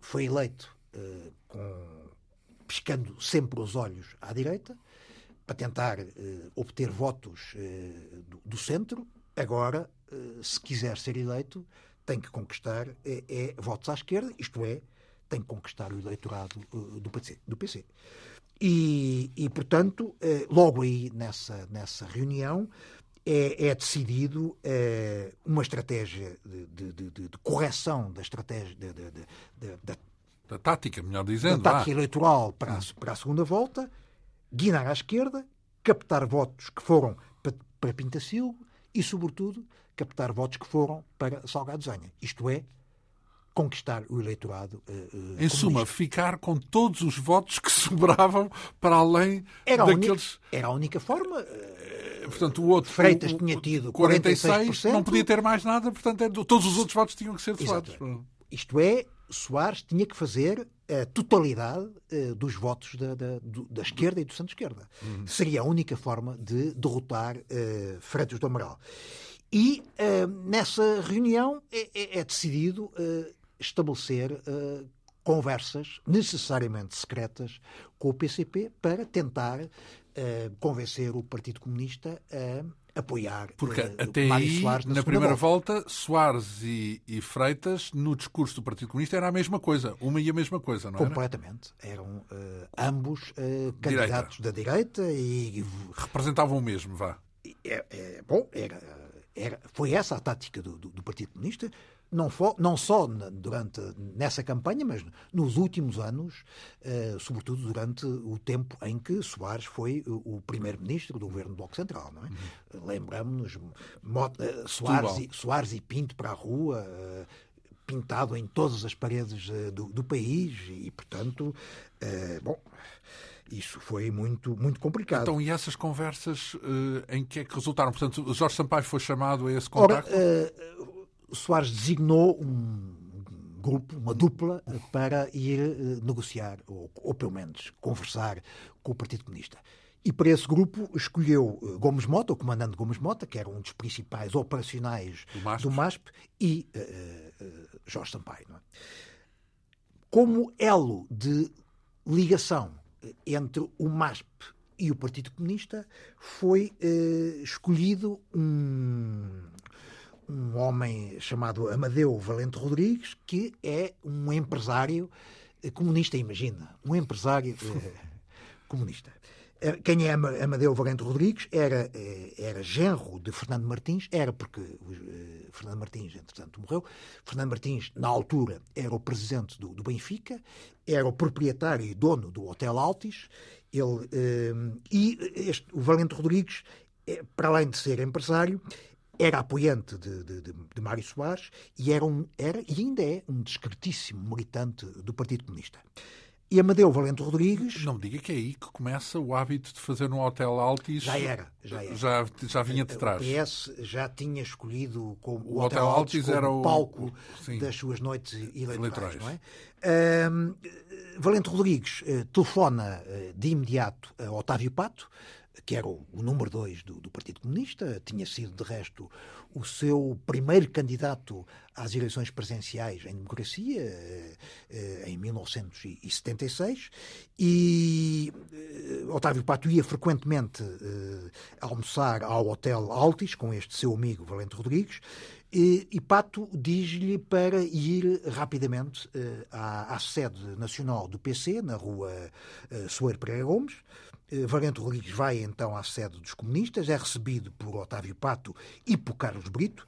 Foi eleito uh, com, piscando sempre os olhos à direita, para tentar uh, obter votos uh, do, do, centro, agora, uh, se quiser ser eleito, tem que conquistar é, é, votos à esquerda, isto é, tem que conquistar o eleitorado do PC. Do PC. E, e, portanto, logo aí nessa, nessa reunião, é, é decidido uma estratégia de, de, de, de, correção da estratégia da, da tática, melhor dizendo. Da tática eleitoral para a, para a segunda volta, guinar à esquerda, captar votos que foram para, para Pintacilgo e, sobretudo, captar votos que foram para Salgado Zenha. Isto é, conquistar o eleitorado. Uh, em comunista. suma, ficar com todos os votos que sobravam para além era daqueles. Única, era a única forma. Uh, portanto, o outro. Freitas o, tinha tido 46, 46%. não podia ter mais nada, portanto, é todos os outros votos tinham que ser de Isto é, Soares tinha que fazer a totalidade uh, dos votos da, da, da, esquerda e do centro-esquerda. Uhum. Seria a única forma de derrotar uh, Freitas do Amaral. E uh, nessa reunião é, é, é decidido estabelecer conversas necessariamente secretas com o PCP para tentar convencer o Partido Comunista a apoiar Porque uh, até aí, Soares na, na primeira volta. volta, Soares e, e, Freitas, no discurso do Partido Comunista, era a mesma coisa, uma e a mesma coisa, não era? Completamente. Eram uh, ambos uh, candidatos direita. da direita e. Representavam o mesmo, vá. É, é, bom, era, era, foi essa a tática do, do, do Partido Comunista não, for, não só durante nessa campanha, mas nos últimos anos, eh, sobretudo durante o tempo em que Soares foi o, primeiro-ministro do governo do Bloco Central. Não é? Uhum. Lembramos-nos eh, Soares, e, Soares e Pinto para a rua, eh, pintado em todas as paredes do, do país e, portanto, bom isso foi muito, muito complicado. Então, e essas conversas uh, em que é que resultaram? Portanto, Jorge Sampaio foi chamado a esse contacto? Ora, uh, Soares designou um grupo, uma dupla, para ir eh, negociar, ou, ou pelo menos conversar com o Partido Comunista. E para esse grupo escolheu eh, Gomes Mota, o comandante Gomes Mota, que era um dos principais operacionais do MASP, do MASP e uh, uh, Jorge Sampaio. É? Como elo de ligação entre o MASP e o Partido Comunista, foi uh, escolhido um, um homem chamado Amadeu Valente Rodrigues, que é um empresário eh, comunista, imagina, um empresário eh, comunista. Eh, quem é Amadeu Valente Rodrigues era, era genro de Fernando Martins, era porque Fernando Martins, entretanto, morreu. Fernando Martins, na altura, era o presidente do, do Benfica, era o proprietário e dono do Hotel Altis, ele, e este, o Valente Rodrigues, para além de ser empresário, era apoiante de, de, de, de Mário Soares e era, um, era e ainda é um discretíssimo militante do Partido Comunista. E Amadeu Valente Rodrigues. Não me diga que é aí que começa o hábito de fazer um hotel Altis. Já era, já era. Já, já vinha de trás. O PS já tinha escolhido como o, o Hotel, hotel Altis, era o palco o, das suas noites eleitorais. eleitorais. É? Um, Valente Rodrigues uh, telefona uh, de imediato a Otávio Pato, que era o, número dois do, do, Partido Comunista, tinha sido, de resto, o seu primeiro candidato às eleições presidenciais em democracia, eh, eh, em 1976, e eh, Otávio Pato ia frequentemente almoçar ao Hotel Altis com este seu amigo Valente Rodrigues, e, e Pato diz-lhe para ir rapidamente à, à, sede nacional do PC, na rua Soeiro Pereira Gomes, eh, Valente Rodrigues vai então à sede dos comunistas, é recebido por Otávio Pato e por Carlos Brito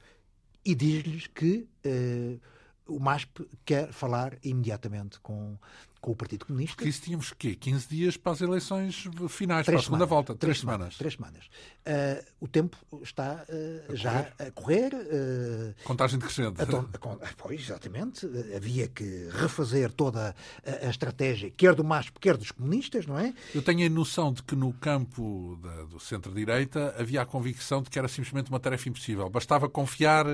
e diz-lhes que uh, o MASP quer falar imediatamente com, com o Partido Comunista. Porque isso tínhamos quê? 15 dias para as eleições finais, três para a segunda semanas, volta. Três, três semanas. Três semanas. Uh, o tempo está uh, a já correr. a correr. Uh, Contagem decrescente. A, pois, exatamente. Havia que refazer toda a, a, estratégia, quer do MASP, quer dos comunistas, não é? Eu tenho a noção de que no campo da, do centro-direita havia a convicção de que era simplesmente uma tarefa impossível. Bastava confiar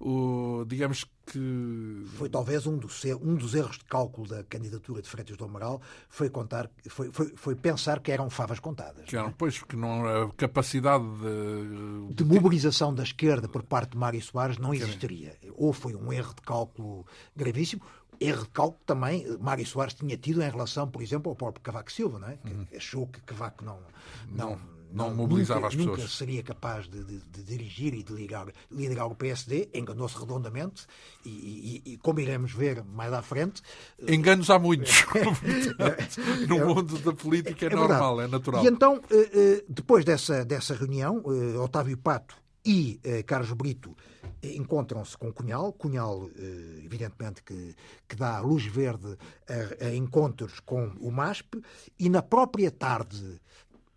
o, digamos que. Foi talvez um dos, um dos erros de cálculo da candidatura de Freitas do Amaral, foi, contar, foi, foi, foi pensar que eram favas contadas. Que eram, é? pois, porque não, a capacidade de... de mobilização da esquerda por parte de Mário Soares não existiria. Ou foi um erro de cálculo gravíssimo, erro de cálculo também Mário Soares tinha tido em relação, por exemplo, ao próprio Cavaco Silva, não é? Uhum. que achou que Cavaco não, não, não não, mobilizava nunca, as pessoas. Nunca seria capaz de, de, de dirigir e de ligar, liderar o PSD, enganou-se redondamente e, e, e, como iremos ver mais à frente. Enganos há muitos. no é, mundo da política é, é normal, é natural. E então, eh, eh, depois dessa, dessa reunião, eh, Otávio Pato e Carlos Brito encontram-se com Cunhal. Cunhal, evidentemente, que, que dá luz verde a, a, encontros com o MASP, e na própria tarde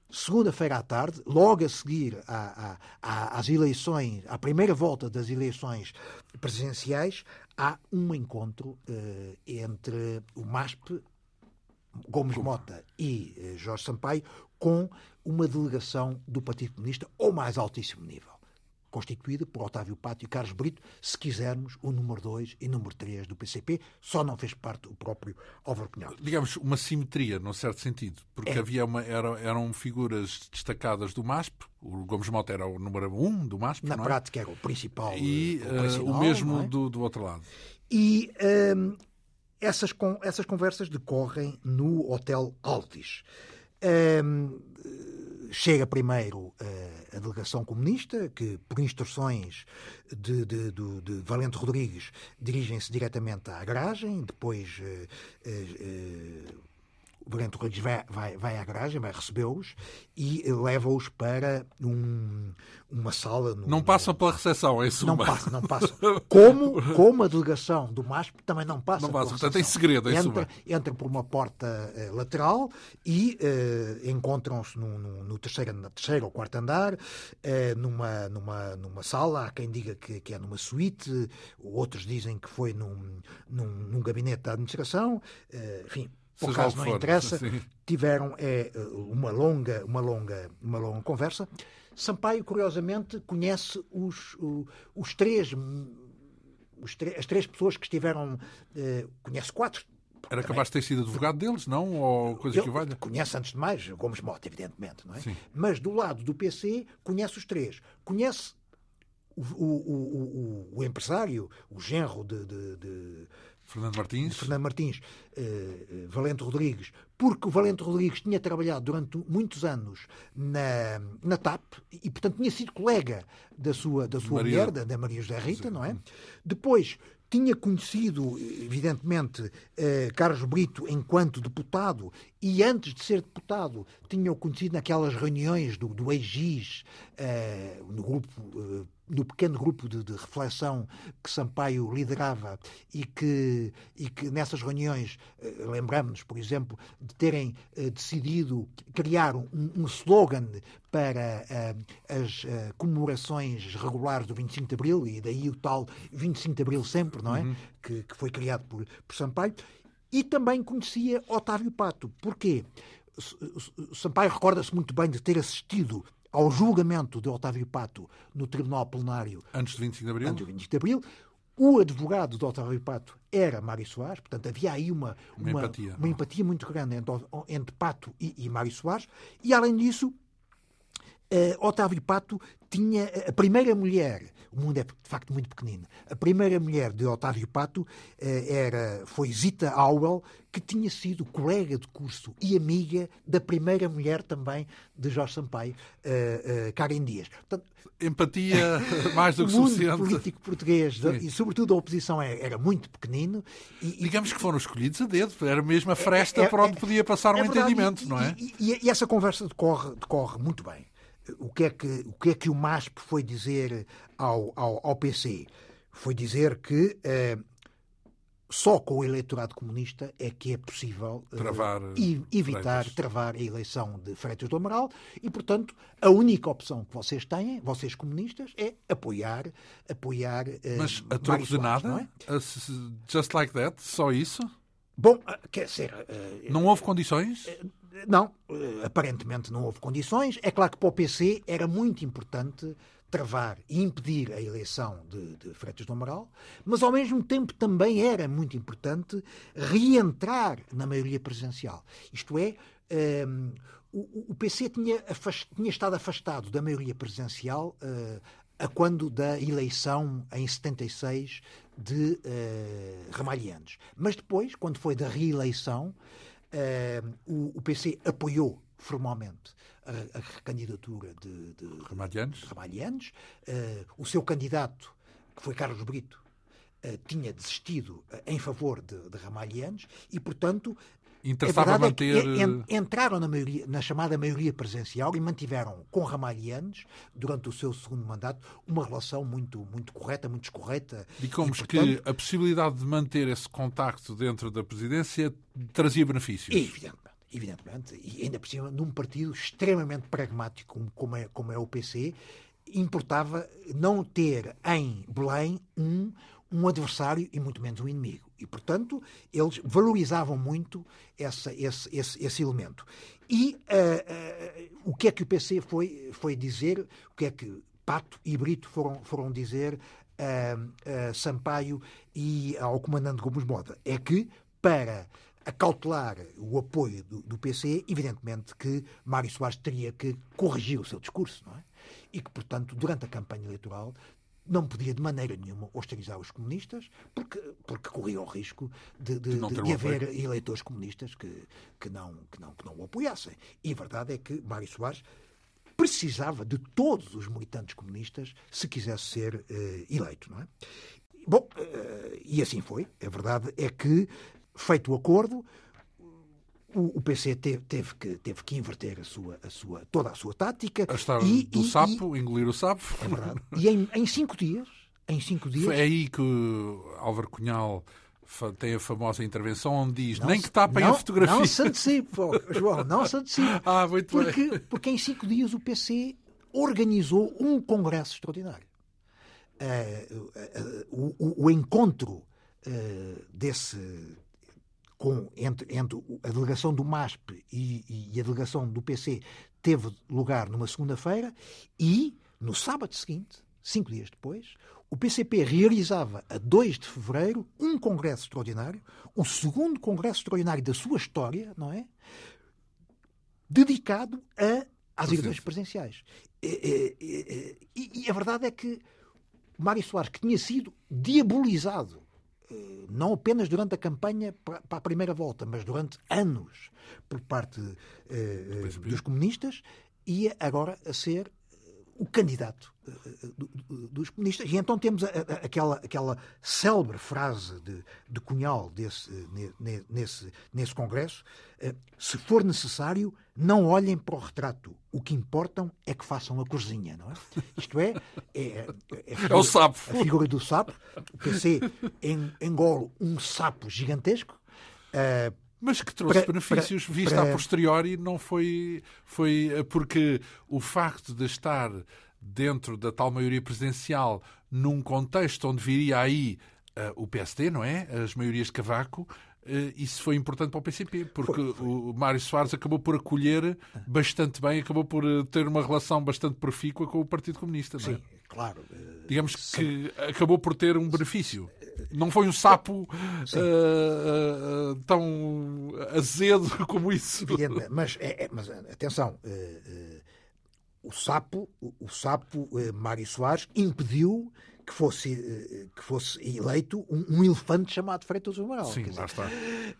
segunda-feira à tarde, logo a seguir à, à, às eleições, à primeira volta das eleições presidenciais, há um encontro uh, entre o MASP, Gomes Mota e uh, Jorge Sampaio, com uma delegação do Partido Comunista ao mais altíssimo nível constituída por Otávio Pato e Carlos Brito, se quisermos, o número 2 e número 3 do PCP, só não fez parte o próprio Álvaro Cunhal. Digamos, uma simetria, num certo sentido, porque é. havia uma, era, eram figuras destacadas do MASP, o Gomes Mota era o número 1 um do MASP, Na é? prática era o principal. E uh, o mesmo é? do, do outro lado. E um, ehm, essas, essas conversas decorrem no Hotel Altis. Um, ehm, chega primeiro uh, a delegação comunista, que, por instruções de, de, de, de Valente Rodrigues, dirigem-se diretamente à garagem, depois uh, uh, o Valente Rodrigues vai, vai, vai à garagem, vai recebê-los e leva-os para um, uma sala. No, não passam pela recepção, é isso? Não passa, não passa. Como, como a delegação do MASP também não passa. Não passa, portanto, em segredo, é entra, entra por uma porta uh, lateral e uh, encontram-se no, no, no, terceiro, no terceiro ou quarto andar, uh, numa, numa, numa sala. Há quem diga que, que é numa suíte, outros dizem que foi num, num, num gabinete da administração. enfim, por caso não for, interessa, sim. tiveram é, uma, longa, uma, longa, uma longa conversa. Sampaio, curiosamente, conhece os, os três, os as três pessoas que estiveram. Eh, conhece quatro. Era capaz de ter sido advogado deles, não? Ou coisa que valha? Conhece, antes de mais, Gomes Mota, evidentemente, não é? Sim. Mas do lado do PC, conhece os três. Conhece o, o, o, o, empresário, o genro de, de, de Fernando Martins. Fernando Martins, uh, Valente Rodrigues, porque o Valente Rodrigues tinha trabalhado durante muitos anos na, na TAP e, portanto, tinha sido colega da sua, da sua Maria... mulher, da, da Maria José Rita, Sim. não é? Depois tinha conhecido, evidentemente, eh, Carlos Brito enquanto deputado e antes de ser deputado tinha-o conhecido naquelas reuniões do, do EGIS, eh, no grupo eh, no pequeno grupo de, de, reflexão que Sampaio liderava e que, e que nessas reuniões eh, lembramos, por exemplo, de terem eh, decidido criar um, um slogan para eh, as comemorações regulares do 25 de Abril e daí o tal 25 de Abril sempre, não é? Uhum. Que, que, foi criado por, por Sampaio. E também conhecia Otávio Pato. Porquê? Sampaio recorda-se muito bem de ter assistido ao julgamento de Otávio Pato no Tribunal Plenário. Antes do 25 de Abril? Antes do 25 de Abril. O advogado de Otávio Pato era Mário Soares, portanto havia aí uma, uma, uma empatia. uma empatia muito grande entre, entre Pato e, e Mário Soares. E além disso, uh, Otávio Pato tinha a primeira mulher, o mundo é de facto muito pequenino, a primeira mulher de Otávio Pato uh, era, foi Zita Auel, que tinha sido colega de curso e amiga da primeira mulher também de Jorge Sampaio, uh, uh, Karen Dias. Portanto, Empatia mais do que o mundo suficiente. político português Sim. e sobretudo a oposição era, era muito pequenino. E, Digamos que foram escolhidos a dedo, era mesmo a fresta é, é, para onde podia passar um verdade, entendimento, e, não é? E, e, essa conversa decorre, decorre muito bem o que é que o, que é que o MASP foi dizer ao, ao, ao PC? Foi dizer que eh, só com o eleitorado comunista é que é possível eh, travar, evitar Freitas. travar a eleição de Freitas do Amaral e, portanto, a única opção que vocês têm, vocês comunistas, é apoiar, apoiar. Eh, Mas a troco de nada? É? Just like that? Só isso? Bom, quer dizer. Não houve condições? Não, eh, aparentemente não houve condições. É claro que para o PC era muito importante travar e impedir a eleição de, de Freitas do Amaral, mas ao mesmo tempo também era muito importante reentrar na maioria presidencial. Isto é, um, ehm, o, o, PC tinha, afast, tinha, estado afastado da maioria presidencial uh, a quando da eleição em 76 de uh. Mas depois, quando foi da reeleição, o, o, PC apoiou formalmente a, a candidatura de, de Ramalhianos. Ramalhianos. Uh, o seu candidato, que foi Carlos Brito, uh, tinha desistido uh, em favor de, de Ramalhianos e, portanto, Interessava é manter. É entraram na, maioria, na, chamada maioria presencial e mantiveram com Ramalhianos, durante o seu segundo mandato, uma relação muito, muito correta, muito escorreta. Digamos e, portanto, que a possibilidade de manter esse contacto dentro da presidência trazia benefícios. Evidentemente. Evidentemente, e ainda por cima, num partido extremamente pragmático como é, como é o PC, importava não ter em Belém um, um adversário e muito menos um inimigo. E, portanto, eles valorizavam muito essa, esse, esse, esse elemento. E uh, uh, o que é que o PC foi, foi dizer, o que é que Pato e Brito foram, foram dizer a, a Sampaio e ao comandante Gomes Moda? É que, para acautelar o apoio do, do, PC, evidentemente que Mário Soares teria que corrigir o seu discurso, não é? E que, portanto, durante a campanha eleitoral não podia de maneira nenhuma hostilizar os comunistas, porque, porque corria o risco de, de, de, de haver apoio. eleitores comunistas que, que, não, que, não, que não o apoiassem. E a verdade é que Mário Soares precisava de todos os militantes comunistas se quisesse ser uh, eleito, não é? Bom, uh, e assim foi. A verdade é que, feito o acordo, o, o PC teve, teve, que, teve que inverter a sua, a sua, toda a sua tática. A estar e, do e, sapo, e, engolir o sapo. É verdade. E em, em cinco dias, em cinco dias... Foi aí que Álvaro Cunhal tem a famosa intervenção onde diz não nem que tapem não, a fotografia. Não se antecipe, João, não se antecipe. ah, muito porque, bem. Porque em cinco dias o PC organizou um congresso extraordinário. Uh, uh, uh, o, o, encontro desse com, entre, entre a delegação do MASP e, e a delegação do PC teve lugar numa segunda-feira e, no sábado seguinte, cinco dias depois, o PCP realizava, a 2 de fevereiro, um congresso extraordinário, o segundo congresso extraordinário da sua história, não é? Dedicado a, às eleições presenciais. E, e, e, e, a verdade é que Mário Soares, que tinha sido diabolizado não apenas durante a campanha para a primeira volta, mas durante anos por parte eh, dos comunistas, ia agora a ser o candidato dos comunistas. E então temos a, a, aquela, aquela célebre frase de, de Cunhal desse, nesse, nesse congresso: eh, se for necessário, não olhem para o retrato. O que importam é que façam a cozinha, não é? Isto é, é, é, é, figura, é o sapo. A figura do sapo. O PC engole um sapo gigantesco. Uh, mas que trouxe benefícios para, vista para... a posteriori, não foi, foi eh, porque o facto de estar dentro da tal maioria presidencial num contexto onde viria aí uh, o PSD, não é? As maiorias de Cavaco, Uh, isso foi importante para o PCP, porque foi, foi. o Mário Soares acabou por acolher bastante bem, acabou por ter uma relação bastante profícua com o Partido Comunista. Não é? Sim, claro. Digamos que acabou por ter um benefício. Não foi um sapo uh, uh, tão azedo como isso. Mas, é, é, mas atenção, uh, o sapo, o, o sapo Mário Soares impediu que fosse, que fosse eleito um, um elefante chamado Freitas Amaral. Sim, lá está.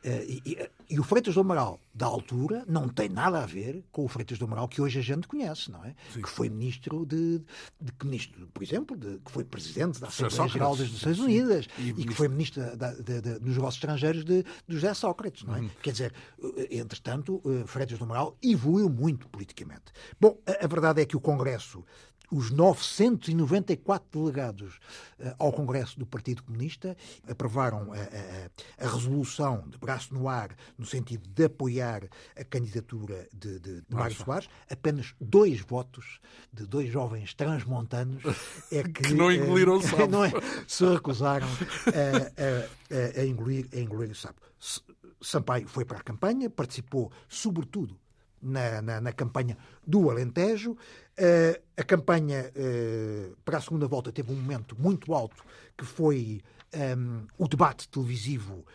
E, e, e, o Freitas do Amaral da altura não tem nada a ver com o Freitas do Amaral que hoje a gente conhece, não é? Sim. Que foi ministro de, de, ministro, por exemplo, de, que foi presidente da Assembleia Geral das Nações Unidas e, e que foi ministro da, dos negócios estrangeiros de, de José Sócrates, não é? Uhum. Quer dizer, eh, entretanto, Freitas do Amaral evoluiu muito politicamente. Bom, a, a verdade é que o Congresso os 994 delegados uh, ao Congresso do Partido Comunista aprovaram a, a, a, resolução de braço no ar no sentido de apoiar a candidatura de, de, de Mário Soares. Apenas dois votos de dois jovens transmontanos é que, que não engoliram o sapo. Não é, se recusaram a, a, a, engolir, a engolir o sapo. Sampaio foi para a campanha, participou sobretudo na, na, na campanha do Alentejo. Uh, a campanha uh, para a segunda volta teve um momento muito alto, que foi um, ehm, o debate televisivo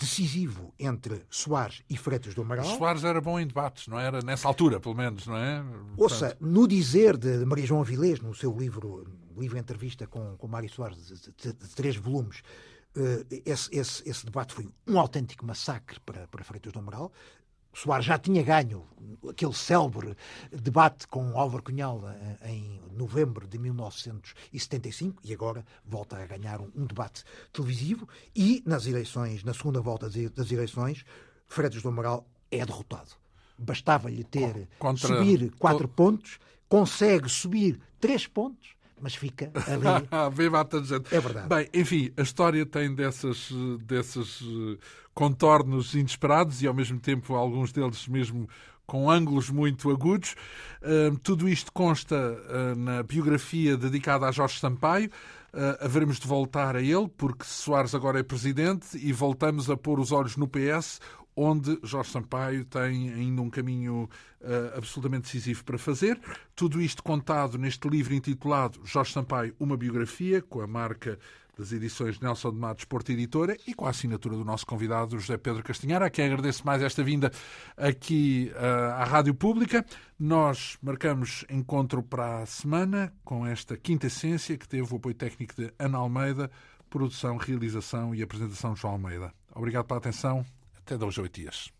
decisivo entre Soares e Freitas do Amaral. Soares era bom em debates, não era? Nessa altura, pelo menos, não é? Portanto... Ouça, no dizer de Maria João Avilés, no seu livro livro entrevista com, com Mário Soares, de, de, de três volumes, uh, esse, esse, esse, debate foi um autêntico massacre para, para Freitas do Amaral. Soares já tinha ganho aquele célebre debate com Álvaro Cunhal eh, em novembro de 1975 e agora volta a ganhar um, um debate televisivo e nas eleições, na segunda volta das eleições, Fredes do Amaral é derrotado. Bastava-lhe ter Contra... subir quatro pontos, consegue subir três pontos mas fica ali. Bem mata gente. É verdade. Bem, enfim, a história tem dessas, desses eh, contornos inesperados e, ao mesmo tempo, alguns deles mesmo com ângulos muito agudos. Uh, tudo isto consta uh, na biografia dedicada a Jorge Sampaio. Uh, haveremos de voltar a ele, porque Soares agora é presidente e voltamos a pôr os olhos no PS, onde Jorge Sampaio tem ainda um caminho uh, absolutamente decisivo para fazer. Tudo isto contado neste livro intitulado Jorge Sampaio, uma biografia, com a marca das edições Nelson de Matos Porto Editora e com a assinatura do nosso convidado José Pedro Castanhar, a quem agradeço mais esta vinda aqui uh, à Rádio Pública. Nós marcamos encontro para a semana com esta quinta essência que teve o apoio técnico de Ana Almeida, produção, realização e apresentação de João Almeida. Obrigado pela atenção até dois oito dias.